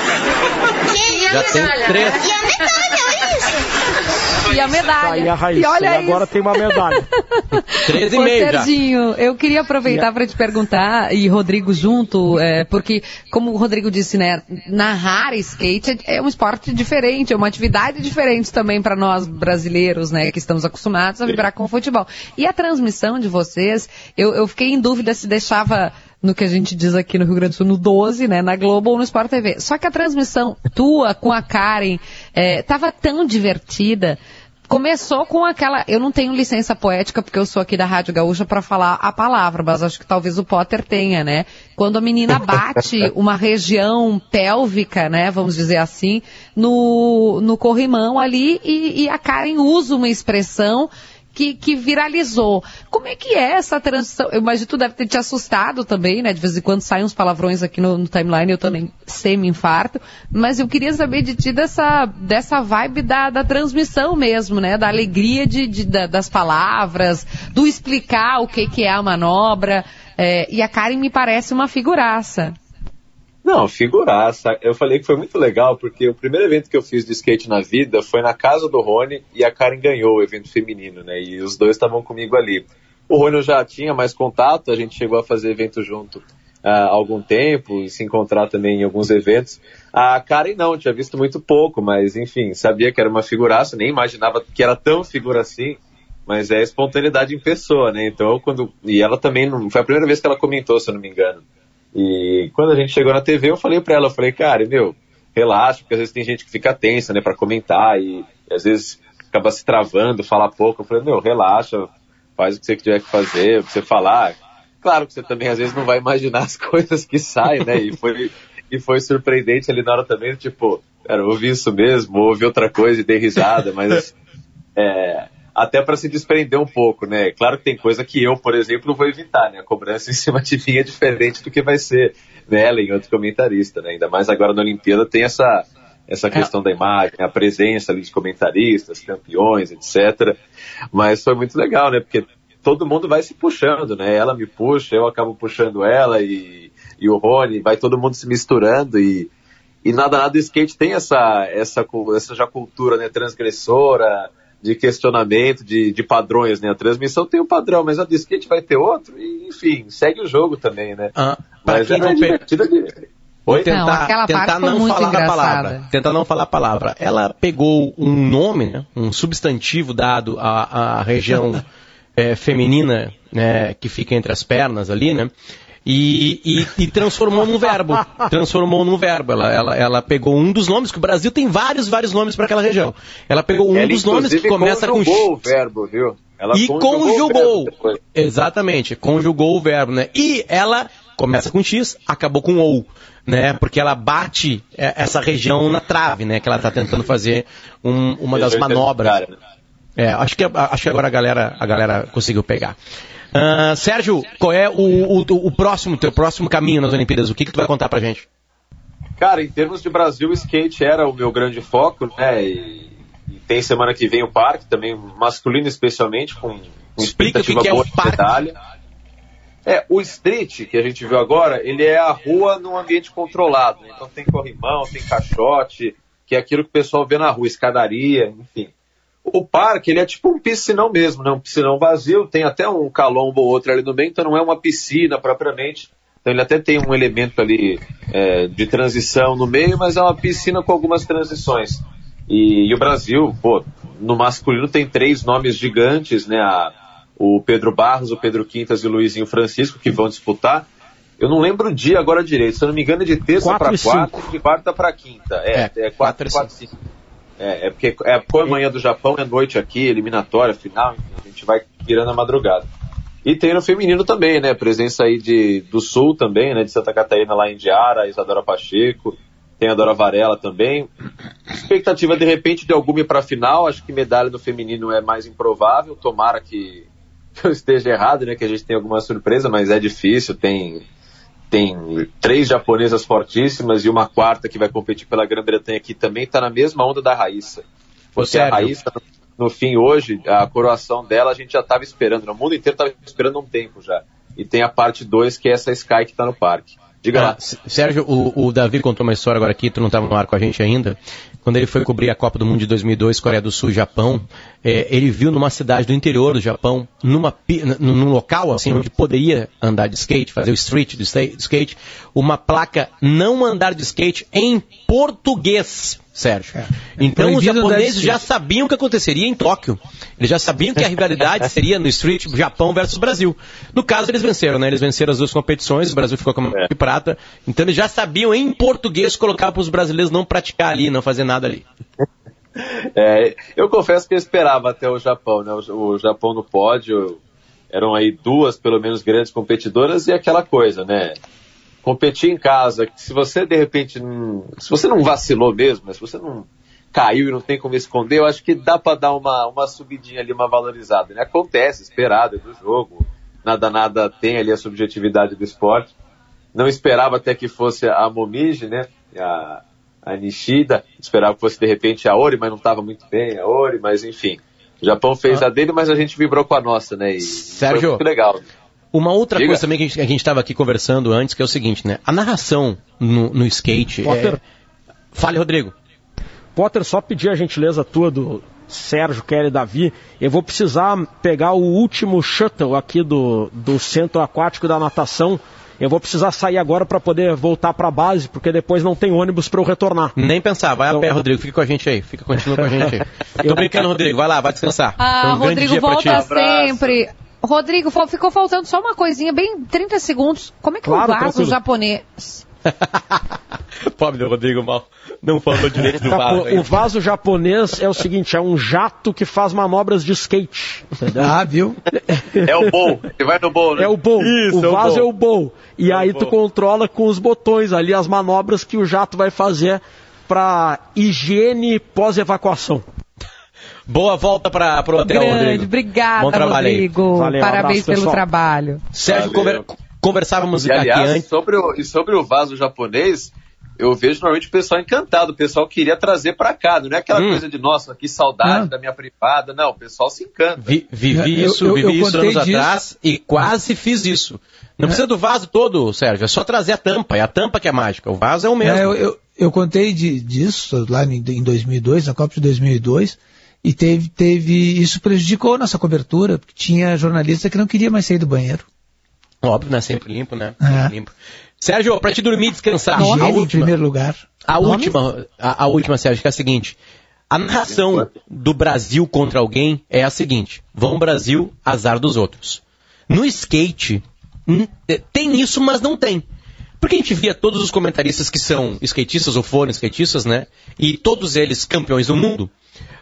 [SPEAKER 8] Que,
[SPEAKER 2] já tem três.
[SPEAKER 8] E a medalha, olha isso.
[SPEAKER 4] E a medalha.
[SPEAKER 5] Aí a Raíssa,
[SPEAKER 4] e olha
[SPEAKER 5] e agora
[SPEAKER 4] isso.
[SPEAKER 5] tem uma medalha.
[SPEAKER 2] Três e já.
[SPEAKER 4] Serginho, eu queria aproveitar para te perguntar, e Rodrigo junto, é, porque, como o Rodrigo disse, né, narrar skate é, é um esporte diferente, é uma atividade diferente também para nós brasileiros, né, que estamos acostumados a vibrar com o futebol. E a transmissão de vocês, eu, eu fiquei em dúvida se deixava no que a gente diz aqui no Rio Grande do Sul, no 12, né, na Globo ou no Sport TV. Só que a transmissão tua com a Karen estava tão divertida começou com aquela. Eu não tenho licença poética porque eu sou aqui da Rádio Gaúcha para falar a palavra, mas acho que talvez o Potter tenha, né? Quando a menina bate uma região pélvica, né? Vamos dizer assim, no, no corrimão ali e, e a Karen usa uma expressão que, que viralizou. Como é que é essa transição? Eu imagino que tu deve ter te assustado também, né? De vez em quando saem uns palavrões aqui no, no timeline, eu também semi-infarto. Mas eu queria saber de ti dessa, dessa vibe da, da transmissão mesmo, né? Da alegria de, de da, das palavras, do explicar o que, que é a manobra. É, e a Karen me parece uma figuraça.
[SPEAKER 9] Não, figuraça. Eu falei que foi muito legal, porque o primeiro evento que eu fiz de skate na vida foi na casa do Rony e a Karen ganhou o evento feminino, né? E os dois estavam comigo ali. O Rony já tinha mais contato, a gente chegou a fazer evento junto ah, há algum tempo e se encontrar também em alguns eventos. A Karen não, tinha visto muito pouco, mas enfim, sabia que era uma figuraça, nem imaginava que era tão figura assim, mas é espontaneidade em pessoa, né? Então, quando. E ela também não. Foi a primeira vez que ela comentou, se eu não me engano. E quando a gente chegou na TV, eu falei para ela, eu falei, cara, meu, relaxa, porque às vezes tem gente que fica tensa, né, para comentar e, e, às vezes acaba se travando, fala pouco. Eu falei, meu, relaxa, faz o que você tiver que fazer, o que você falar. Claro que você também às vezes não vai imaginar as coisas que saem, né? E foi, e foi surpreendente ali na hora também, tipo, cara, ouvi isso mesmo, ouvi outra coisa e dei risada, mas é, até para se desprender um pouco, né? Claro que tem coisa que eu, por exemplo, vou evitar, né? A cobrança em cima de mim é diferente do que vai ser nela em outro comentarista, né? Ainda mais agora na Olimpíada tem essa essa questão é. da imagem, a presença ali de comentaristas, campeões, etc. Mas foi muito legal, né? Porque todo mundo vai se puxando, né? Ela me puxa, eu acabo puxando ela e, e o Rony, vai todo mundo se misturando e, e nada, nada, o skate tem essa, essa, essa já cultura, né? Transgressora, de questionamento de, de padrões, né? A transmissão tem um padrão, mas a do skate vai ter outro, e enfim, segue o jogo também, né? Ah,
[SPEAKER 2] mas é não divertida de... Oi? Tentar não, tentar não falar engraçada. a palavra. Tentar não falar a palavra. Ela pegou um nome, né, um substantivo dado à, à região é, feminina né, que fica entre as pernas ali, né? E, e, e, transformou num verbo. Transformou num verbo. Ela, ela, ela pegou um dos nomes, que o Brasil tem vários, vários nomes para aquela região. Ela pegou um ela, dos nomes que começa com
[SPEAKER 9] o verbo, viu?
[SPEAKER 2] Ela e conjugou. conjugou exatamente, conjugou o verbo, né? E ela começa com X, acabou com ou, né? Porque ela bate é, essa região na trave, né? Que ela está tentando fazer um, uma das manobras. É, acho que, acho que agora a galera, a galera conseguiu pegar. Uh, Sérgio, qual é o, o, o, próximo, teu próximo caminho nas Olimpíadas? O que, que tu vai contar pra gente?
[SPEAKER 9] Cara, em termos de Brasil, o skate era o meu grande foco, né? E, e tem semana que vem o parque, também masculino especialmente, com, com
[SPEAKER 2] Explica o que, que é o parque. Medalha.
[SPEAKER 9] É, o street que a gente viu agora, ele é a rua num ambiente controlado. Então tem corrimão, tem caixote, que é aquilo que o pessoal vê na rua, escadaria, enfim. O parque, ele é tipo um piscinão mesmo, né? Um piscinão vazio, tem até um calombo ou outro ali no meio, então não é uma piscina propriamente. Então ele até tem um elemento ali é, de transição no meio, mas é uma piscina com algumas transições. E, e, o Brasil, pô, no masculino tem três nomes gigantes, né? A, o Pedro Barros, o Pedro Quintas e o Luizinho Francisco que vão disputar. Eu não lembro o dia agora direito, se eu não me engano é de terça para quarta e de quarta para quinta. É, é, é quatro, quatro, cinco. É, é porque é a manhã do Japão, é noite aqui, eliminatória, final, enfim, a gente vai virando a madrugada. E tem no feminino também, né? Presença aí de, do Sul também, né? De Santa Catarina lá em Diara, Isadora Pacheco, tem a Dora Varela também. Expectativa de repente de alguma para a final, acho que medalha no feminino é mais improvável, tomara que eu esteja errado, né? Que a gente tem alguma surpresa, mas é difícil, tem tem três japonesas fortíssimas e uma quarta que vai competir pela Grã-Bretanha que também está na mesma onda da Raíssa. Você, a Raíssa, no fim, hoje, a coroação dela a gente já estava esperando, no mundo inteiro estava esperando um tempo já. E tem a parte 2, que é essa Sky que está no parque. Diga ah, lá.
[SPEAKER 2] Sérgio, o, o, Davi contou uma história agora aqui, tu não estava no ar com a gente ainda. Quando ele foi cobrir a Copa do Mundo de 2002, Coreia do Sul Japão, é, ele viu numa cidade do interior do Japão, numa, num local assim, onde poderia andar de skate, fazer o street do skate, uma placa não andar de skate em português. Sérgio. É. Então os japoneses já sabiam o que aconteceria em Tóquio. Eles já sabiam que a rivalidade seria no Street Japão versus Brasil. No caso, eles venceram, né? Eles venceram as duas competições, o Brasil ficou com a é. de prata. Então eles já sabiam em português colocar para os brasileiros não praticar ali, não fazer nada ali.
[SPEAKER 9] É, eu confesso que eu esperava até o Japão, né? O, o, Japão no pódio eram aí duas, pelo menos, grandes competidoras e aquela coisa, né? Competir em casa, se você de repente, não, se você não vacilou mesmo, se você não caiu e não tem como esconder, eu acho que dá para dar uma, uma subidinha ali, uma valorizada. Né? Acontece, esperado, é do jogo, nada, nada tem ali a subjetividade do esporte. Não esperava até que fosse a Momiji, né? A, a Nishida. Esperava que fosse de repente a Ori, mas não estava muito bem a Ori, mas enfim. O Japão fez ah. a dele, mas a gente vibrou com a nossa, né? E
[SPEAKER 2] Sérgio,
[SPEAKER 9] legal.
[SPEAKER 2] Uma outra Diga. coisa também que a gente estava aqui conversando antes, que é o seguinte, né? A narração no, no skate. É... Fale, Rodrigo.
[SPEAKER 5] Potter, só pedir a gentileza tua do Sérgio, Kelly, Davi. Eu vou precisar pegar o último shuttle aqui do, do centro aquático da natação. Eu vou precisar sair agora para poder voltar para a base, porque depois não tem ônibus para eu retornar.
[SPEAKER 2] Nem pensar, vai então... a pé, Rodrigo, fica com a gente aí, fica continua com a gente aí. Tô brincando, Rodrigo, vai lá, vai descansar.
[SPEAKER 4] Ah, um Rodrigo volta sempre. Rodrigo, ficou faltando só uma coisinha, bem 30 segundos. Como é que claro, o vaso japonês
[SPEAKER 2] Pobre do Rodrigo Mal. Não falou direito do vaso.
[SPEAKER 5] O vaso japonês é o seguinte, é um jato que faz manobras de skate.
[SPEAKER 3] Ah, viu?
[SPEAKER 9] É o bowl. Você vai no bowl, né?
[SPEAKER 5] É o bowl. Isso, o vaso é o bowl. É. E é aí tu controla com os botões ali as manobras que o jato vai fazer para higiene pós-evacuação.
[SPEAKER 2] Boa volta para o hotel,
[SPEAKER 4] Grande,
[SPEAKER 2] Rodrigo.
[SPEAKER 4] Obrigada, Bom trabalho Rodrigo. Valeu, Parabéns abraço, pelo pessoal. trabalho.
[SPEAKER 2] Sérgio, Valeu. Conversávamos
[SPEAKER 9] e, aliás, aqui antes. Sobre o, e sobre o vaso japonês, eu vejo normalmente o pessoal encantado, o pessoal queria trazer para cá, não é aquela hum. coisa de, nossa, que saudade da minha privada, não, o pessoal se encanta.
[SPEAKER 2] Vi, vivi isso, eu, eu, vivi eu isso anos disso. atrás e quase fiz isso. Não é. precisa do vaso todo, Sérgio, é só trazer a tampa, é a tampa que é mágica, o vaso é o mesmo. É,
[SPEAKER 3] eu, eu, eu, contei de, disso lá em, em 2002, na Copa de 2002, e teve, teve, isso prejudicou a nossa cobertura, porque tinha jornalista que não queria mais sair do banheiro.
[SPEAKER 2] Óbvio, né? Sempre limpo, né? É. Sempre limpo. Sérgio, para te dormir e descansar.
[SPEAKER 3] Higiene a última, em primeiro lugar.
[SPEAKER 2] A última, a, a, última, Sérgio, que é a seguinte. A narração do Brasil contra alguém é a seguinte. Vão Brasil, azar dos outros. No skate, tem isso, mas não tem. Porque a gente via todos os comentaristas que são skatistas ou foram skatistas, né? E todos eles campeões do mundo.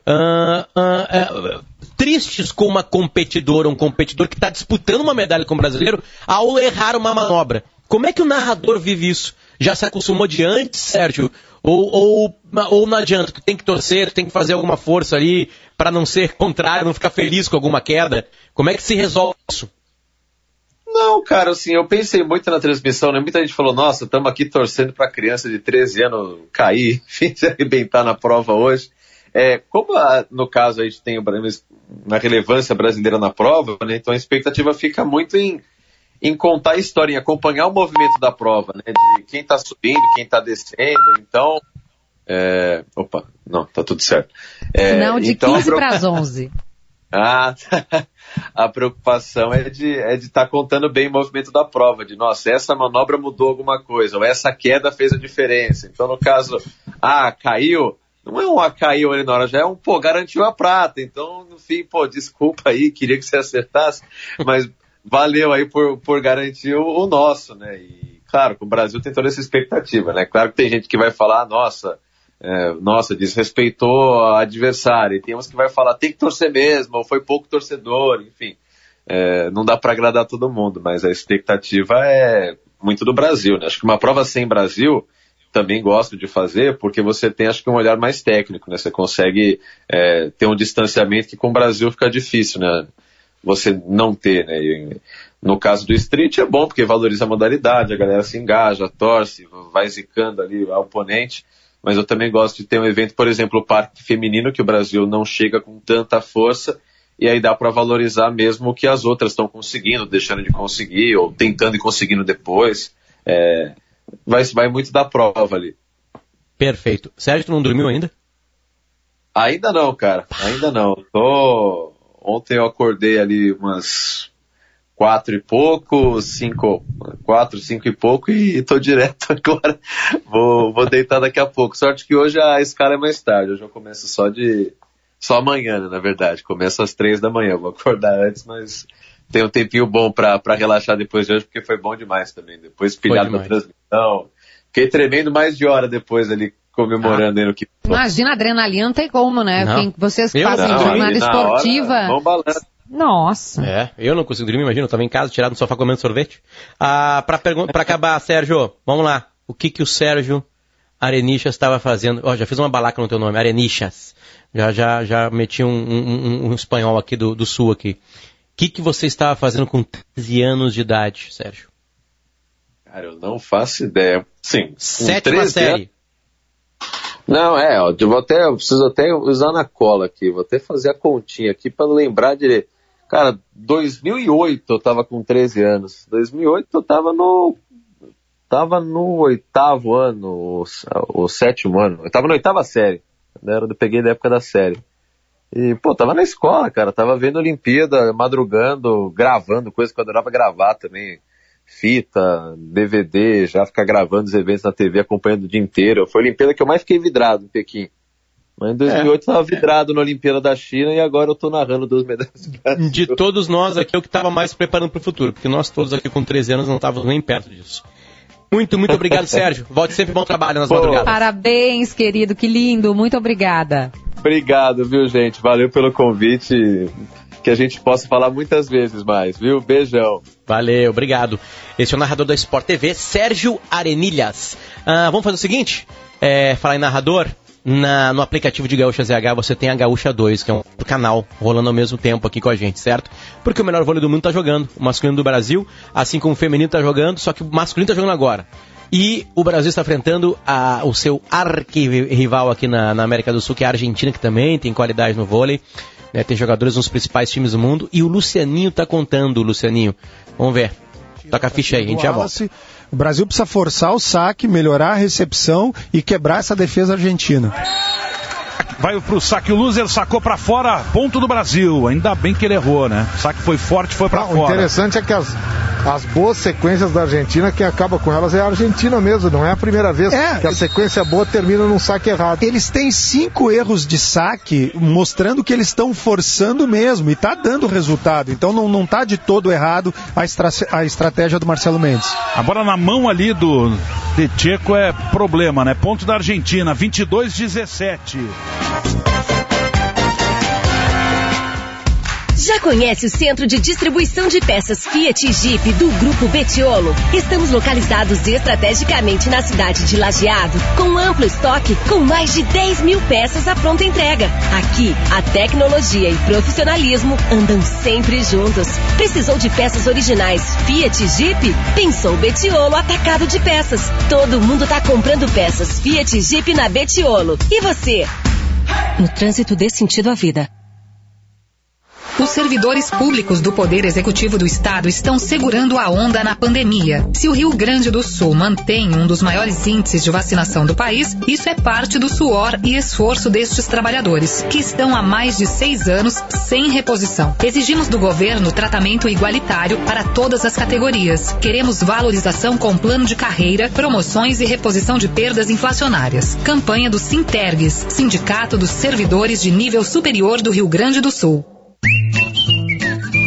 [SPEAKER 2] Uh, uh, tristes com uma competidora, um competidor que está disputando uma medalha com o brasileiro ao errar uma manobra. Como é que o narrador vive isso? Já se acostumou de antes, Sérgio? Ou, ou, ou não adianta, tu tem que torcer, tem que fazer alguma força ali para não ser contrário, não ficar feliz com alguma queda? Como é que se resolve isso?
[SPEAKER 9] Não, cara, assim, eu pensei muito na transmissão, né? Muita gente falou, nossa, estamos aqui torcendo para criança de 13 anos cair, se arrebentar na prova hoje. É, como a, no caso a gente tem uma relevância brasileira na prova, né, então a expectativa fica muito em, em contar a história, em acompanhar o movimento da prova, né, de quem está subindo, quem está descendo. Então, é, opa, não, tá tudo certo.
[SPEAKER 4] É, não, de então, 15 para as 11.
[SPEAKER 9] Ah, a preocupação é de é de estar tá contando bem o movimento da prova, de nossa, essa manobra mudou alguma coisa, ou essa queda fez a diferença. Então, no caso, ah, caiu, não é um caiu ali na hora, já é um, pô, garantiu a prata. Então, no fim, pô, desculpa aí, queria que você acertasse, mas valeu aí por, por garantir o, o nosso, né? E, claro, o Brasil tem toda essa expectativa, né? Claro que tem gente que vai falar, nossa, é, nossa, desrespeitou a adversário. E tem uns que vai falar, tem que torcer mesmo, ou foi pouco torcedor, enfim. É, não dá para agradar todo mundo, mas a expectativa é muito do Brasil, né? Acho que uma prova sem Brasil, também gosto de fazer, porque você tem, acho que, um olhar mais técnico, né? Você consegue é, ter um distanciamento que com o Brasil fica difícil, né? Você não ter, né? E, no caso do street é bom, porque valoriza a modalidade, a galera se engaja, torce, vai zicando ali o oponente. Mas eu também gosto de ter um evento, por exemplo, o parque feminino, que o Brasil não chega com tanta força, e aí dá para valorizar mesmo o que as outras estão conseguindo, deixando de conseguir, ou tentando e conseguindo depois. É, vai, vai muito da prova ali.
[SPEAKER 2] Perfeito. Sérgio, tu não dormiu ainda?
[SPEAKER 9] Ainda não, cara. Ainda não. Tô... Ontem eu acordei ali umas quatro e pouco, cinco, quatro, cinco e pouco e tô direto agora. Vou, vou deitar daqui a pouco. Sorte que hoje a escala é mais tarde. Hoje eu começo só de, só amanhã, né, na verdade. Começo às três da manhã. Vou acordar antes, mas tem um tempinho bom para relaxar depois de hoje, porque foi bom demais também. Depois pilhado na transmissão. Fiquei tremendo mais de hora depois ali, comemorando aí no que.
[SPEAKER 4] Imagina, adrenalina não tem como, né?
[SPEAKER 2] Não.
[SPEAKER 4] Vocês que
[SPEAKER 2] Eu
[SPEAKER 4] fazem
[SPEAKER 2] não,
[SPEAKER 4] jornada
[SPEAKER 9] ali na hora,
[SPEAKER 4] esportiva.
[SPEAKER 9] mão balança.
[SPEAKER 4] Nossa.
[SPEAKER 2] É, eu não consigo dormir, imagina, eu tava em casa, tirado no sofá comendo sorvete. Ah, pra, acabar, Sérgio, vamos lá. O que que o Sérgio Arenichas estava fazendo? Ó, já fiz uma balaca no teu nome, Arenichas. Já, já, já meti um, um- um- um espanhol aqui do, do sul aqui. O que que você estava fazendo com 13 anos de idade, Sérgio?
[SPEAKER 9] Cara, eu não faço ideia. Sim.
[SPEAKER 2] Sétima
[SPEAKER 9] 13
[SPEAKER 2] série.
[SPEAKER 9] anos- Não, é, ó, eu vou até, eu preciso até usar na cola aqui, vou até fazer a continha aqui para lembrar direito. Cara, 2008 eu tava com 13 anos. 2008 eu tava no tava no oitavo ano, o, o sétimo ano. Eu tava na oitava série. Né? Eu peguei da época da série. E, pô, tava na escola, cara. Tava vendo Olimpíada, madrugando, gravando coisas que eu adorava gravar também. Fita, DVD, já ficar gravando os eventos na TV, acompanhando o dia inteiro. Foi a Olimpíada que eu mais fiquei vidrado em Pequim. Mas em 2008 eu tava vidrado na Olimpíada da China e agora eu tô narrando duas medalhas.
[SPEAKER 2] De todos nós aqui, é o que estava mais preparando para o futuro, porque nós todos aqui com 13 anos não estávamos nem perto disso. Muito, muito obrigado, Sérgio. Volte sempre bom trabalho nas
[SPEAKER 9] Pô.
[SPEAKER 2] madrugadas.
[SPEAKER 4] Parabéns, querido, que lindo. Muito obrigada.
[SPEAKER 9] Obrigado, viu, gente? Valeu pelo convite. Que a gente possa falar muitas vezes mais, viu? Beijão.
[SPEAKER 2] Valeu, obrigado. Esse é o narrador da Sport TV, Sérgio Arenilhas. Ah, vamos fazer o seguinte: é, falar em narrador. Na- no aplicativo de Gaúcha ZH você tem a Gaúcha 2, que é um canal rolando ao mesmo tempo aqui com a gente, certo? Porque o melhor vôlei do mundo tá jogando, o masculino do Brasil, assim como o feminino tá jogando, só que o masculino tá jogando agora. E o Brasil está enfrentando a- o seu arquirrival aqui na, na América do Sul, que é a Argentina, que também tem qualidade no vôlei. né? tem jogadores nos principais times do mundo. E o Lucianinho tá contando, Lucianinho. Vamos ver. Toca a ficha aí, a gente já volta.
[SPEAKER 10] O Brasil precisa forçar o saque, melhorar a recepção e quebrar essa defesa argentina.
[SPEAKER 11] Vai pro saque, o loser sacou pra fora, ponto do Brasil. Ainda bem que ele errou, né? O saque foi forte, foi pra
[SPEAKER 12] Ah, o
[SPEAKER 11] fora.
[SPEAKER 12] interessante é que as, as boas sequências da Argentina, quem acaba com elas é a Argentina mesmo, não é a primeira vez
[SPEAKER 10] É.
[SPEAKER 12] que a sequência boa termina num saque errado.
[SPEAKER 10] Eles têm cinco erros de saque, mostrando que eles estão forçando mesmo e tá dando resultado. Então não, não tá de todo errado a, estra- a estratégia do Marcelo Mendes.
[SPEAKER 11] A bola na mão ali do de Checo é problema, né? Ponto da Argentina, 22-17.
[SPEAKER 13] Já conhece o centro de distribuição de peças Fiat e Jeep do Grupo Betiolo? Estamos localizados estrategicamente na cidade de Lajeado, com amplo estoque, com mais de 10 mil peças à pronta entrega. Aqui, a tecnologia e profissionalismo andam sempre juntos. Precisou de peças originais Fiat e Jeep? Pensou Betiolo Atacado de Peças. Todo mundo tá comprando peças Fiat e Jeep na Betiolo. E você? No trânsito dê sentido à vida.
[SPEAKER 14] Servidores públicos do Poder Executivo do Estado estão segurando a onda na pandemia. Se o Rio Grande do Sul mantém um dos maiores índices de vacinação do país, isso é parte do suor e esforço destes trabalhadores, que estão há mais de seis anos sem reposição. Exigimos do governo tratamento igualitário para todas as categorias. Queremos valorização com plano de carreira, promoções e reposição de perdas inflacionárias. Campanha do Sintergues, Sindicato dos Servidores de Nível Superior do Rio Grande do Sul.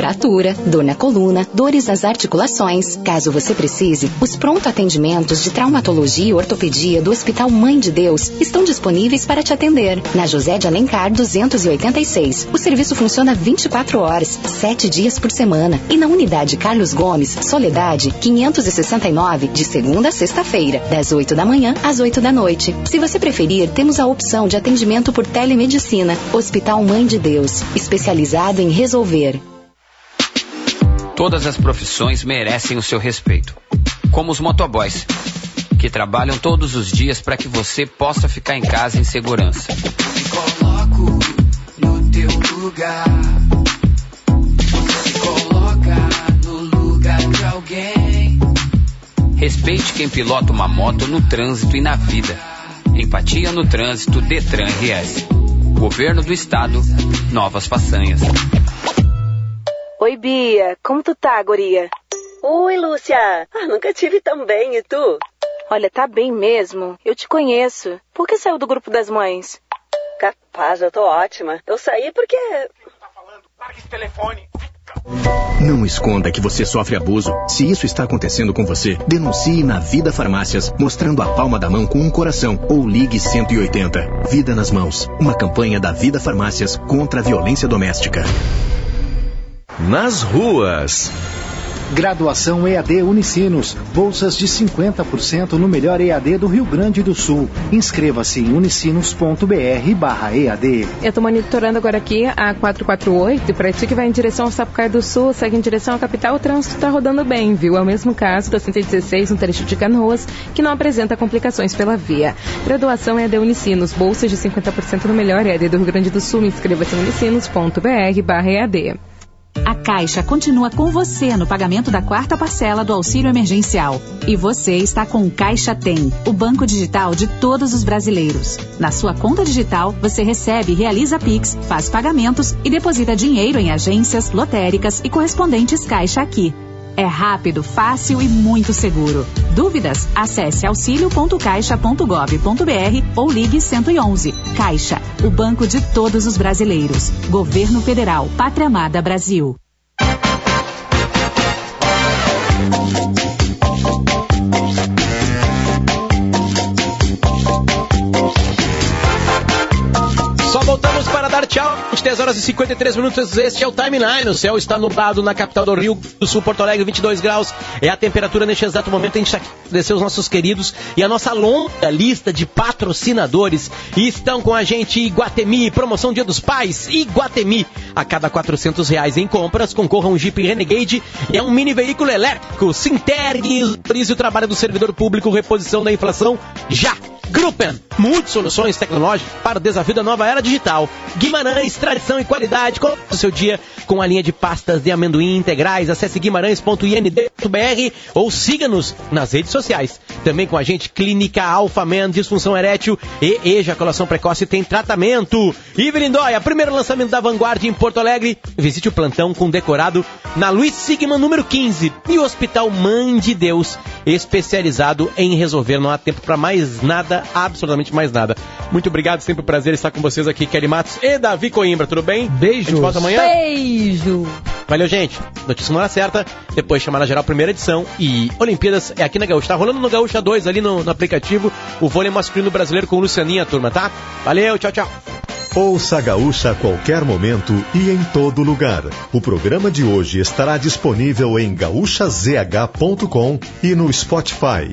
[SPEAKER 15] Fratura, dor na coluna, dores nas articulações. Caso você precise, os pronto atendimentos de traumatologia e ortopedia do Hospital Mãe de Deus estão disponíveis para te atender. Na José de Alencar 286. O serviço funciona 24 horas, 7 dias por semana. E na unidade Carlos Gomes, Soledade 569, de segunda a sexta-feira, das 8 da manhã às 8 da noite. Se você preferir, temos a opção de atendimento por telemedicina. Hospital Mãe de Deus, especializado em resolver.
[SPEAKER 16] Todas as profissões merecem o seu respeito. Como os motoboys, que trabalham todos os dias para que você possa ficar em casa em segurança.
[SPEAKER 17] Me coloco no teu lugar. Você se coloca no lugar de alguém.
[SPEAKER 16] Respeite quem pilota uma moto no trânsito e na vida. Empatia no trânsito Detran RS. Governo do Estado, novas façanhas.
[SPEAKER 18] Oi, Bia. Como tu tá, guria?
[SPEAKER 19] Oi, Lúcia. Ah, nunca tive tão bem, e tu?
[SPEAKER 18] Olha, tá bem mesmo. Eu te conheço. Por que saiu do grupo das mães?
[SPEAKER 19] Capaz, eu tô ótima. Eu saí porque...
[SPEAKER 20] Larga esse telefone.
[SPEAKER 21] Não esconda que você sofre abuso. Se isso está acontecendo com você, denuncie na Vida Farmácias, mostrando a palma da mão com um coração ou ligue 180. Vida nas mãos. Uma campanha da Vida Farmácias contra a violência doméstica.
[SPEAKER 1] Nas ruas.
[SPEAKER 22] Graduação EAD Unicinos. Bolsas de 50% no melhor EAD do Rio Grande do Sul. Inscreva-se em unicinos.br barra EAD.
[SPEAKER 23] Eu tô monitorando agora aqui a 448 para ti que vai em direção ao Sapucaí do Sul, segue em direção à capital, o trânsito tá rodando bem, viu? É o mesmo caso da 116 no trecho de Canoas, que não apresenta complicações pela via. Graduação EAD Unicinos. Bolsas de 50% no melhor EAD do Rio Grande do Sul. Inscreva-se em unicinos.br barra EAD.
[SPEAKER 24] A Caixa continua com você no pagamento da quarta parcela do auxílio emergencial. E você está com o Caixa Tem, o banco digital de todos os brasileiros. Na sua conta digital, você recebe e realiza Pix, faz pagamentos e deposita dinheiro em agências, lotéricas e correspondentes Caixa Aqui. É rápido, fácil e muito seguro. Dúvidas? Acesse auxilio.caixa.gov.br ou ligue 111. Caixa, o banco de todos os brasileiros. Governo Federal, Pátria Amada Brasil.
[SPEAKER 2] Voltamos para dar tchau. 10 horas e 53 minutos. Este é o Timeline. O céu está nublado na capital do Rio do Sul, Porto Alegre, 22 graus. É a temperatura neste exato momento. A gente agradecer os nossos queridos e a nossa longa lista de patrocinadores. E estão com a gente Iguatemi, promoção Dia dos Pais. Iguatemi. A cada 400 reais em compras, concorra um Jeep Renegade é um mini veículo elétrico. Sintergue o trabalho do servidor público, reposição da inflação já. Gruppen, muitas soluções tecnológicas para o desafio da nova era digital. Guimarães, tradição e qualidade. Comece o seu dia com a linha de pastas de amendoim integrais. Acesse guimarães.ind.br ou siga-nos nas redes sociais. Também com a gente, Clínica Alphaman, disfunção erétil e ejaculação precoce tem tratamento. Dóia, primeiro lançamento da Vanguard em Porto Alegre. Visite o plantão com decorado na Luiz Sigma número 15 e o Hospital Mãe de Deus, especializado em resolver. Não há tempo para mais nada, absolutamente mais nada. Muito obrigado, sempre um prazer estar com vocês aqui, Kelly Matos e Davi Coimbra, tudo bem?
[SPEAKER 3] Beijo.
[SPEAKER 2] A gente volta amanhã?
[SPEAKER 4] Beijo.
[SPEAKER 2] Valeu, gente. Notícia na hora certa, depois chamada geral, primeira edição. E Olimpíadas é aqui na Gaúcha. Tá rolando no Gaúcha 2 ali no, no aplicativo o vôlei masculino brasileiro com o Lucianinha, turma, tá? Valeu, tchau, tchau.
[SPEAKER 1] Ouça a Gaúcha a qualquer momento e em todo lugar. O programa de hoje estará disponível em gaúchazh.com e no Spotify.